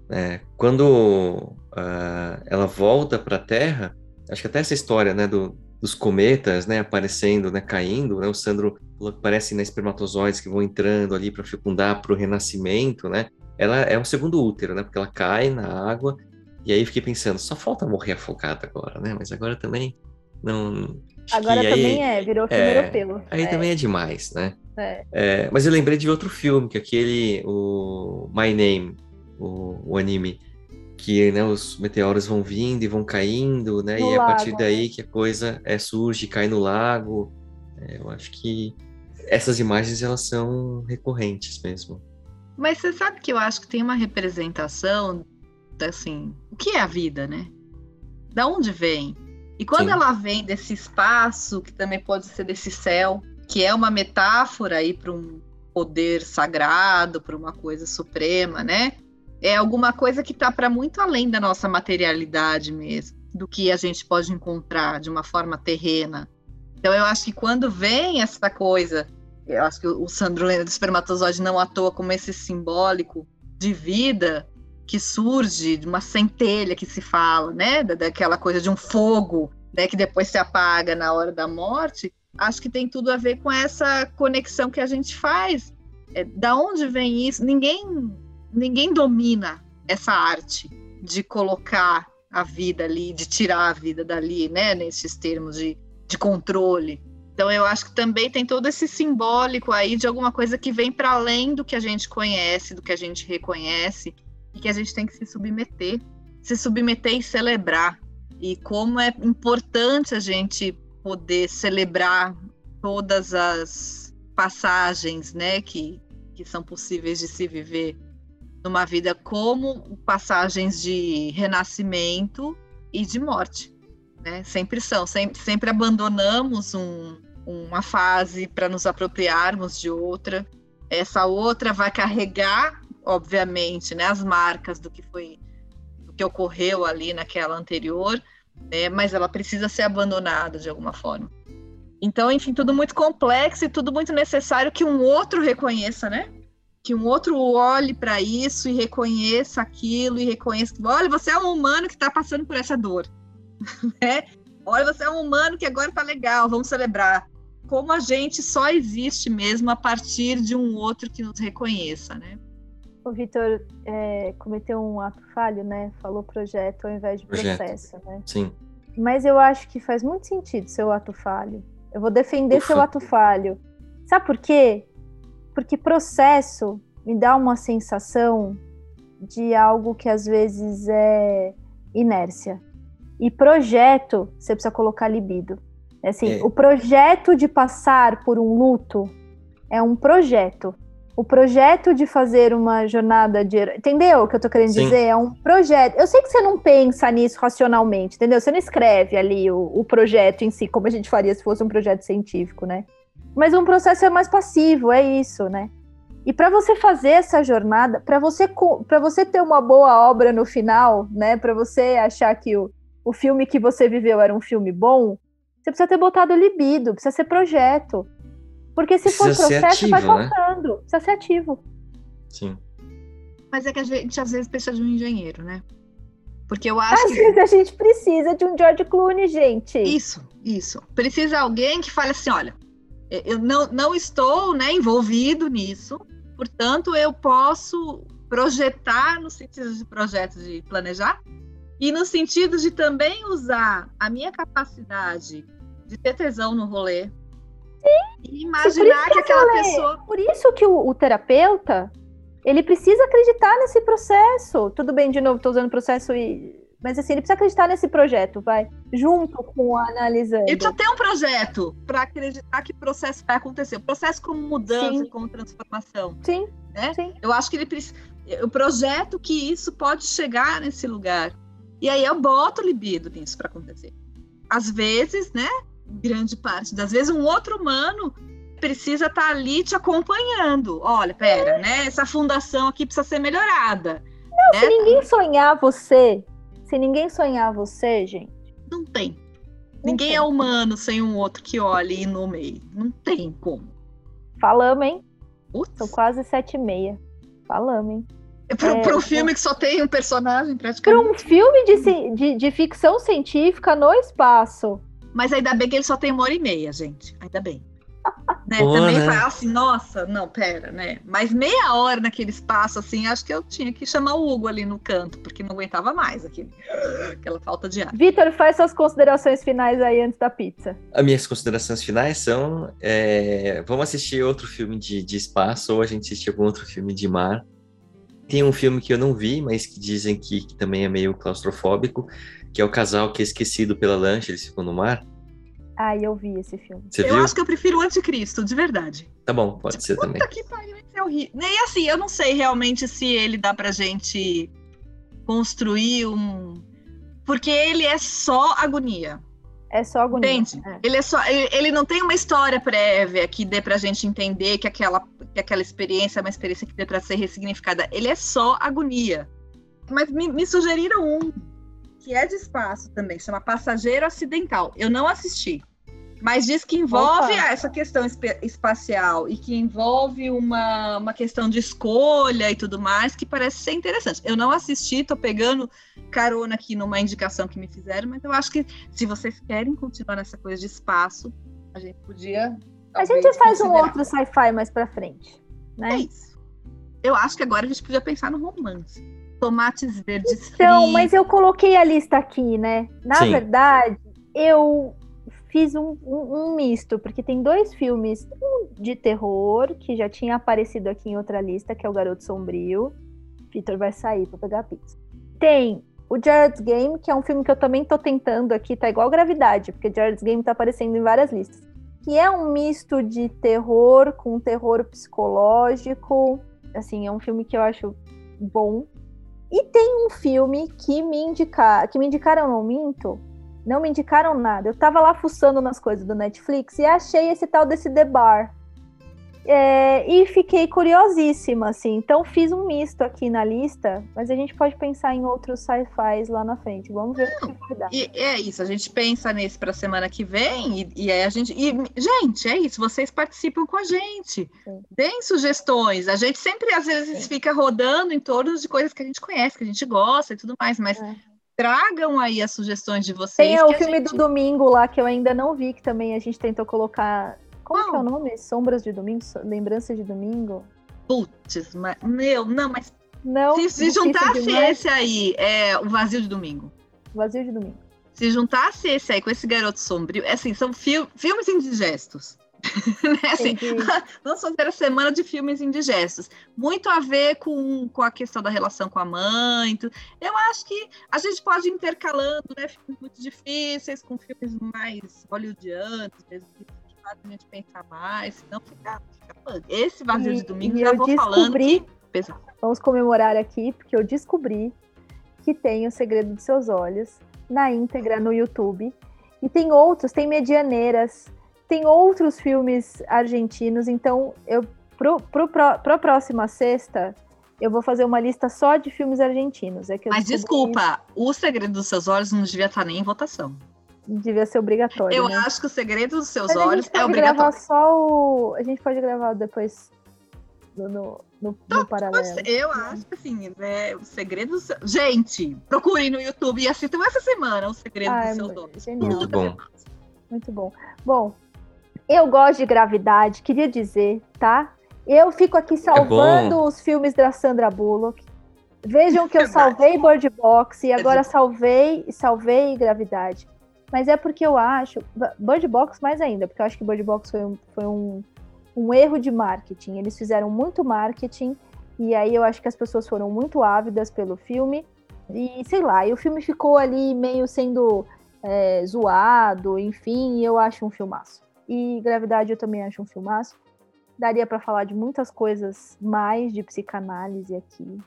Né? Quando uh, ela volta para a Terra, acho que até essa história né, do, dos cometas né, aparecendo, né, caindo, né? o Sandro falou que parecem né, espermatozoides que vão entrando ali para fecundar para o renascimento, né? ela é um segundo útero, né? porque ela cai na água, e aí fiquei pensando, só falta morrer afogada agora, né? Mas agora também não. Agora também aí, é, virou filme é, europeu. Aí é. também é demais, né? É. É, mas eu lembrei de outro filme, que é aquele, o My Name, o, o anime, que né, os meteoros vão vindo e vão caindo, né? No e é a partir daí que a coisa é, surge, cai no lago. É, eu acho que essas imagens elas são recorrentes mesmo. Mas você sabe que eu acho que tem uma representação, assim, o que é a vida, né? Da onde vem? E quando Sim. ela vem desse espaço, que também pode ser desse céu, que é uma metáfora aí para um poder sagrado, para uma coisa suprema, né? É alguma coisa que está para muito além da nossa materialidade mesmo, do que a gente pode encontrar de uma forma terrena. Então eu acho que quando vem essa coisa, eu acho que o Sandro lembra do espermatozoide não à toa como esse simbólico de vida que surge de uma centelha que se fala, né, daquela coisa de um fogo, né, que depois se apaga na hora da morte acho que tem tudo a ver com essa conexão que a gente faz. É, da onde vem isso? Ninguém, ninguém domina essa arte de colocar a vida ali, de tirar a vida dali, né? Nesses termos de, de controle. Então eu acho que também tem todo esse simbólico aí de alguma coisa que vem para além do que a gente conhece, do que a gente reconhece e que a gente tem que se submeter se submeter e celebrar. E como é importante a gente poder celebrar todas as passagens, né, que, que são possíveis de se viver numa vida como passagens de renascimento e de morte, né? Sempre são, sempre, sempre abandonamos um, uma fase para nos apropriarmos de outra. Essa outra vai carregar, obviamente, né, as marcas do que foi, do que ocorreu ali naquela anterior, né? Mas ela precisa ser abandonada de alguma forma. Então, enfim, tudo muito complexo e tudo muito necessário que um outro reconheça, né? Que um outro olhe para isso e reconheça aquilo e reconheça, olha, você é um humano que está passando por essa dor, né? Olha, você é um humano que agora está legal, vamos celebrar. Como a gente só existe mesmo a partir de um outro que nos reconheça, né? O Vitor é, cometeu um ato falho, né? Falou projeto ao invés de Projeto. processo, né? Sim. Mas eu acho que faz muito sentido seu ato falho. Eu vou defender Ufa. seu ato falho. Sabe por quê? Porque processo me dá uma sensação de algo que às vezes é inércia. E projeto, você precisa colocar libido. Assim, É. o projeto de passar por um luto é um projeto. O projeto de fazer uma jornada de. Entendeu o que eu tô querendo Sim. dizer? É um projeto. Eu sei que você não pensa nisso racionalmente, entendeu? Você não escreve ali o, o projeto em si, como a gente faria se fosse um projeto científico, né? Mas um processo é mais passivo, é isso, né? E para você fazer essa jornada, para você para você ter uma boa obra no final, né? Para você achar que o, o filme que você viveu era um filme bom, você precisa ter botado libido, precisa ser projeto. Porque se for Precisa ser processo, vai ativo, né? faltando. Precisa ser ativo. Sim. Mas é que a gente às vezes precisa de um engenheiro, né? Porque eu acho Às que vezes a gente precisa de um George Clooney, gente. Isso, isso. Precisa alguém que fale assim, olha, eu não, não estou né, envolvido nisso, portanto, eu posso projetar no sentido de projeto de planejar e no sentido de também usar a minha capacidade de ter tesão no rolê. E imaginar que que aquela falei. pessoa. Por isso que o, o terapeuta, ele precisa acreditar nesse processo. Tudo bem, de novo, tô usando processo e... Mas assim, ele precisa acreditar nesse projeto, vai. Junto com o analisando. Ele precisa ter um projeto para acreditar que o processo vai acontecer. O processo como mudança, Sim. como transformação. Sim, né? sim. Eu acho que ele precisa. O projeto que isso pode chegar nesse lugar. E aí eu boto libido nisso para acontecer. Às vezes, né? Grande parte das vezes, um outro humano precisa estar ali te acompanhando. Olha, pera, né? Essa fundação aqui precisa ser melhorada. né? Se ninguém sonhar você, se ninguém sonhar você, gente. Não tem. não Ninguém tem. é humano sem um outro que olhe e nomeie. Não tem como. Falamos, hein? Putz. São quase sete e meia. Falamos, hein? Para É, um filme que só tem um personagem, Para praticamente. um filme de, de, de ficção científica no espaço. Mas ainda bem que ele só tem uma hora e meia, gente. Ainda bem. Né? Pô, Também né? fala assim, nossa, não, pera, né? Mas meia hora naquele espaço, assim, acho que eu tinha que chamar o Hugo ali no canto, porque não aguentava mais aquele, aquela falta de ar. Vitor, faz suas considerações finais aí antes da pizza. As minhas considerações finais são: é, vamos assistir outro filme de, de espaço ou a gente assistir algum outro filme de mar. Tem um filme que eu não vi, mas que dizem que, que também é meio claustrofóbico, que é o casal que é esquecido pela lancha, eles ficam no mar. Ah, eu vi esse filme. Você eu viu? acho que eu prefiro o Anticristo, de verdade. Tá bom, pode ser também. Puta que pariu, isso é horrível. E assim, eu não sei realmente se ele dá pra gente construir um. Porque ele é só agonia. É só agonia. Entende? É. Ele, é só, ele, ele não tem uma história prévia que dê pra gente entender que aquela, que aquela experiência é uma experiência que dê pra ser ressignificada. Ele é só agonia. Mas me, me sugeriram um que é de espaço também, chama Passageiro Acidental. Eu não assisti. Mas diz que envolve Opa. essa questão espacial e que envolve uma, uma questão de escolha e tudo mais, que parece ser interessante. Eu não assisti, tô pegando carona aqui numa indicação que me fizeram, mas eu acho que se vocês querem continuar nessa coisa de espaço, a gente podia. A gente faz um outro sci-fi mais pra frente, É né? isso. Eu acho que agora a gente podia pensar no romance. Tomates verdes Então, fritos. mas eu coloquei a lista aqui, né? Na Sim. verdade, eu fiz um, um- um misto, porque tem dois filmes, um de terror, que já tinha aparecido aqui em outra lista, que é o Garoto Sombrio. Vitor vai sair pra pegar a pizza. Tem o Jared's Game, que é um filme que eu também tô tentando aqui, tá igual Gravidade, porque Jared's Game tá aparecendo em várias listas. Que é um misto de terror com terror psicológico. Assim, é um filme que eu acho bom. E tem um filme que me indicaram, que me indicaram, não minto, não me indicaram nada. Eu tava lá fuçando nas coisas do Netflix e achei esse tal desse The Bar. É, e fiquei curiosíssima, assim. Então fiz um misto aqui na lista, mas a gente pode pensar em outros sci-fis lá na frente. Vamos ver o que vai dar. E é isso, a gente pensa nesse para semana que vem e, e aí a gente. E, gente, é isso, vocês participam com a gente. Sim. Deem sugestões. A gente sempre, às vezes, Sim. fica rodando em torno de coisas que a gente conhece, que a gente gosta e tudo mais, mas. É. Tragam aí as sugestões de vocês. Tem o filme gente... do domingo lá que eu ainda não vi, que também a gente tentou colocar como que é o nome? Sombras de Domingo? Lembranças de Domingo? Putz, mas, meu, não, mas não, se, se juntasse demais. esse aí, é o Vazio de Domingo. Vazio de Domingo. Se juntasse esse aí com esse garoto sombrio, é assim, são fil filmes indigestos. né? assim, vamos fazer a semana de filmes indigestos. Muito a ver com, com a questão da relação com a mãe. Eu acho que a gente pode ir intercalando né, filmes muito difíceis com filmes mais hollywoodianos, mesmo que gente pensar mais, senão fica, fica Esse vazio e, de domingo já vou falando. Que... Vamos comemorar aqui, porque eu descobri que tem o Segredo dos Seus Olhos na íntegra no YouTube. E tem outros, tem Medianeiras, tem outros filmes argentinos. Então, eu pro, pro, pro, pra próxima sexta, eu vou fazer uma lista só de filmes argentinos. É Mas desculpa, isso. o Segredo dos Seus Olhos não devia estar nem em votação devia ser obrigatório. Eu né? acho que o segredo dos seus Mas olhos é obrigatório. Gravar só o... A gente pode gravar depois no, no, no, no paralelo. Eu acho que assim, né, o segredo do seu... Gente, procurem no YouTube e assistam essa semana o segredo ah, dos é seus olhos. Muito bom. Muito bom. Bom, eu gosto de gravidade, queria dizer, tá? Eu fico aqui é salvando é os filmes da Sandra Bullock. Vejam que eu salvei Bird Box e agora salvei salvei Gravidade. Mas é porque eu acho. Bird Box mais ainda, porque eu acho que Bird Box foi, um, foi um, um erro de marketing. Eles fizeram muito marketing, e aí eu acho que as pessoas foram muito ávidas pelo filme. E sei lá, e o filme ficou ali meio sendo é, zoado, enfim, e eu acho um filmaço. E Gravidade eu também acho um filmaço. Daria para falar de muitas coisas mais de psicanálise aqui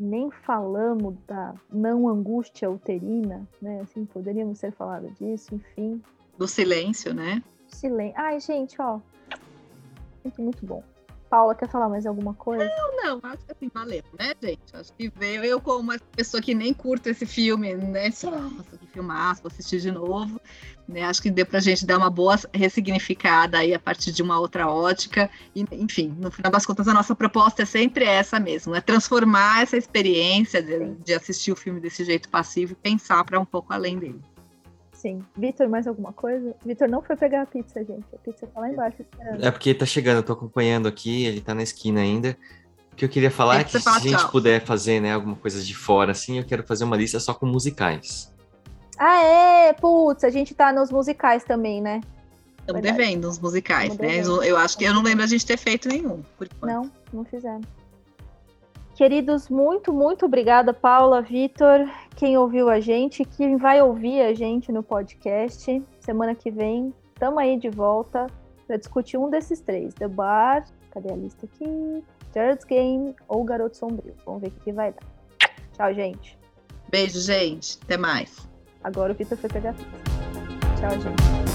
nem falamos da não angústia uterina, né? Assim, poderíamos ter falado disso, enfim. Do silêncio, né? Silêncio. Ai, gente, ó. Muito, muito bom. Paula, quer falar mais alguma coisa? Não, não, acho que assim, valeu, né, gente? Acho que veio eu como uma pessoa que nem curto esse filme, né? Nossa, que filmaço, vou assistir de novo. Né? Acho que deu pra gente dar uma boa ressignificada aí a partir de uma outra ótica. E, enfim, no final das contas, a nossa proposta é sempre essa mesmo, é transformar essa experiência de, de assistir o filme desse jeito passivo e pensar para um pouco além dele. Sim. Vitor, mais alguma coisa? Vitor não foi pegar a pizza, gente. A pizza tá lá embaixo esperando. É porque tá chegando, eu tô acompanhando aqui, ele tá na esquina ainda. O que eu queria falar é, é que se a gente puder fazer, né, alguma coisa de fora, assim, eu quero fazer uma lista só com musicais. Ah, é? Putz, a gente tá nos musicais também, né? Estamos devendo os musicais, né? Eu acho que eu não lembro a gente ter feito nenhum. Não, não fizemos. Queridos, muito, muito obrigada, Paula, Vitor, quem ouviu a gente, quem vai ouvir a gente no podcast. Semana que vem, estamos aí de volta para discutir um desses três: The Bar, cadê a lista aqui? Jared's Game ou Garoto Sombrio. Vamos ver o que vai dar. Tchau, gente. Beijo, gente. Até mais. Agora o Vitor foi pegar pizza. Tchau, gente.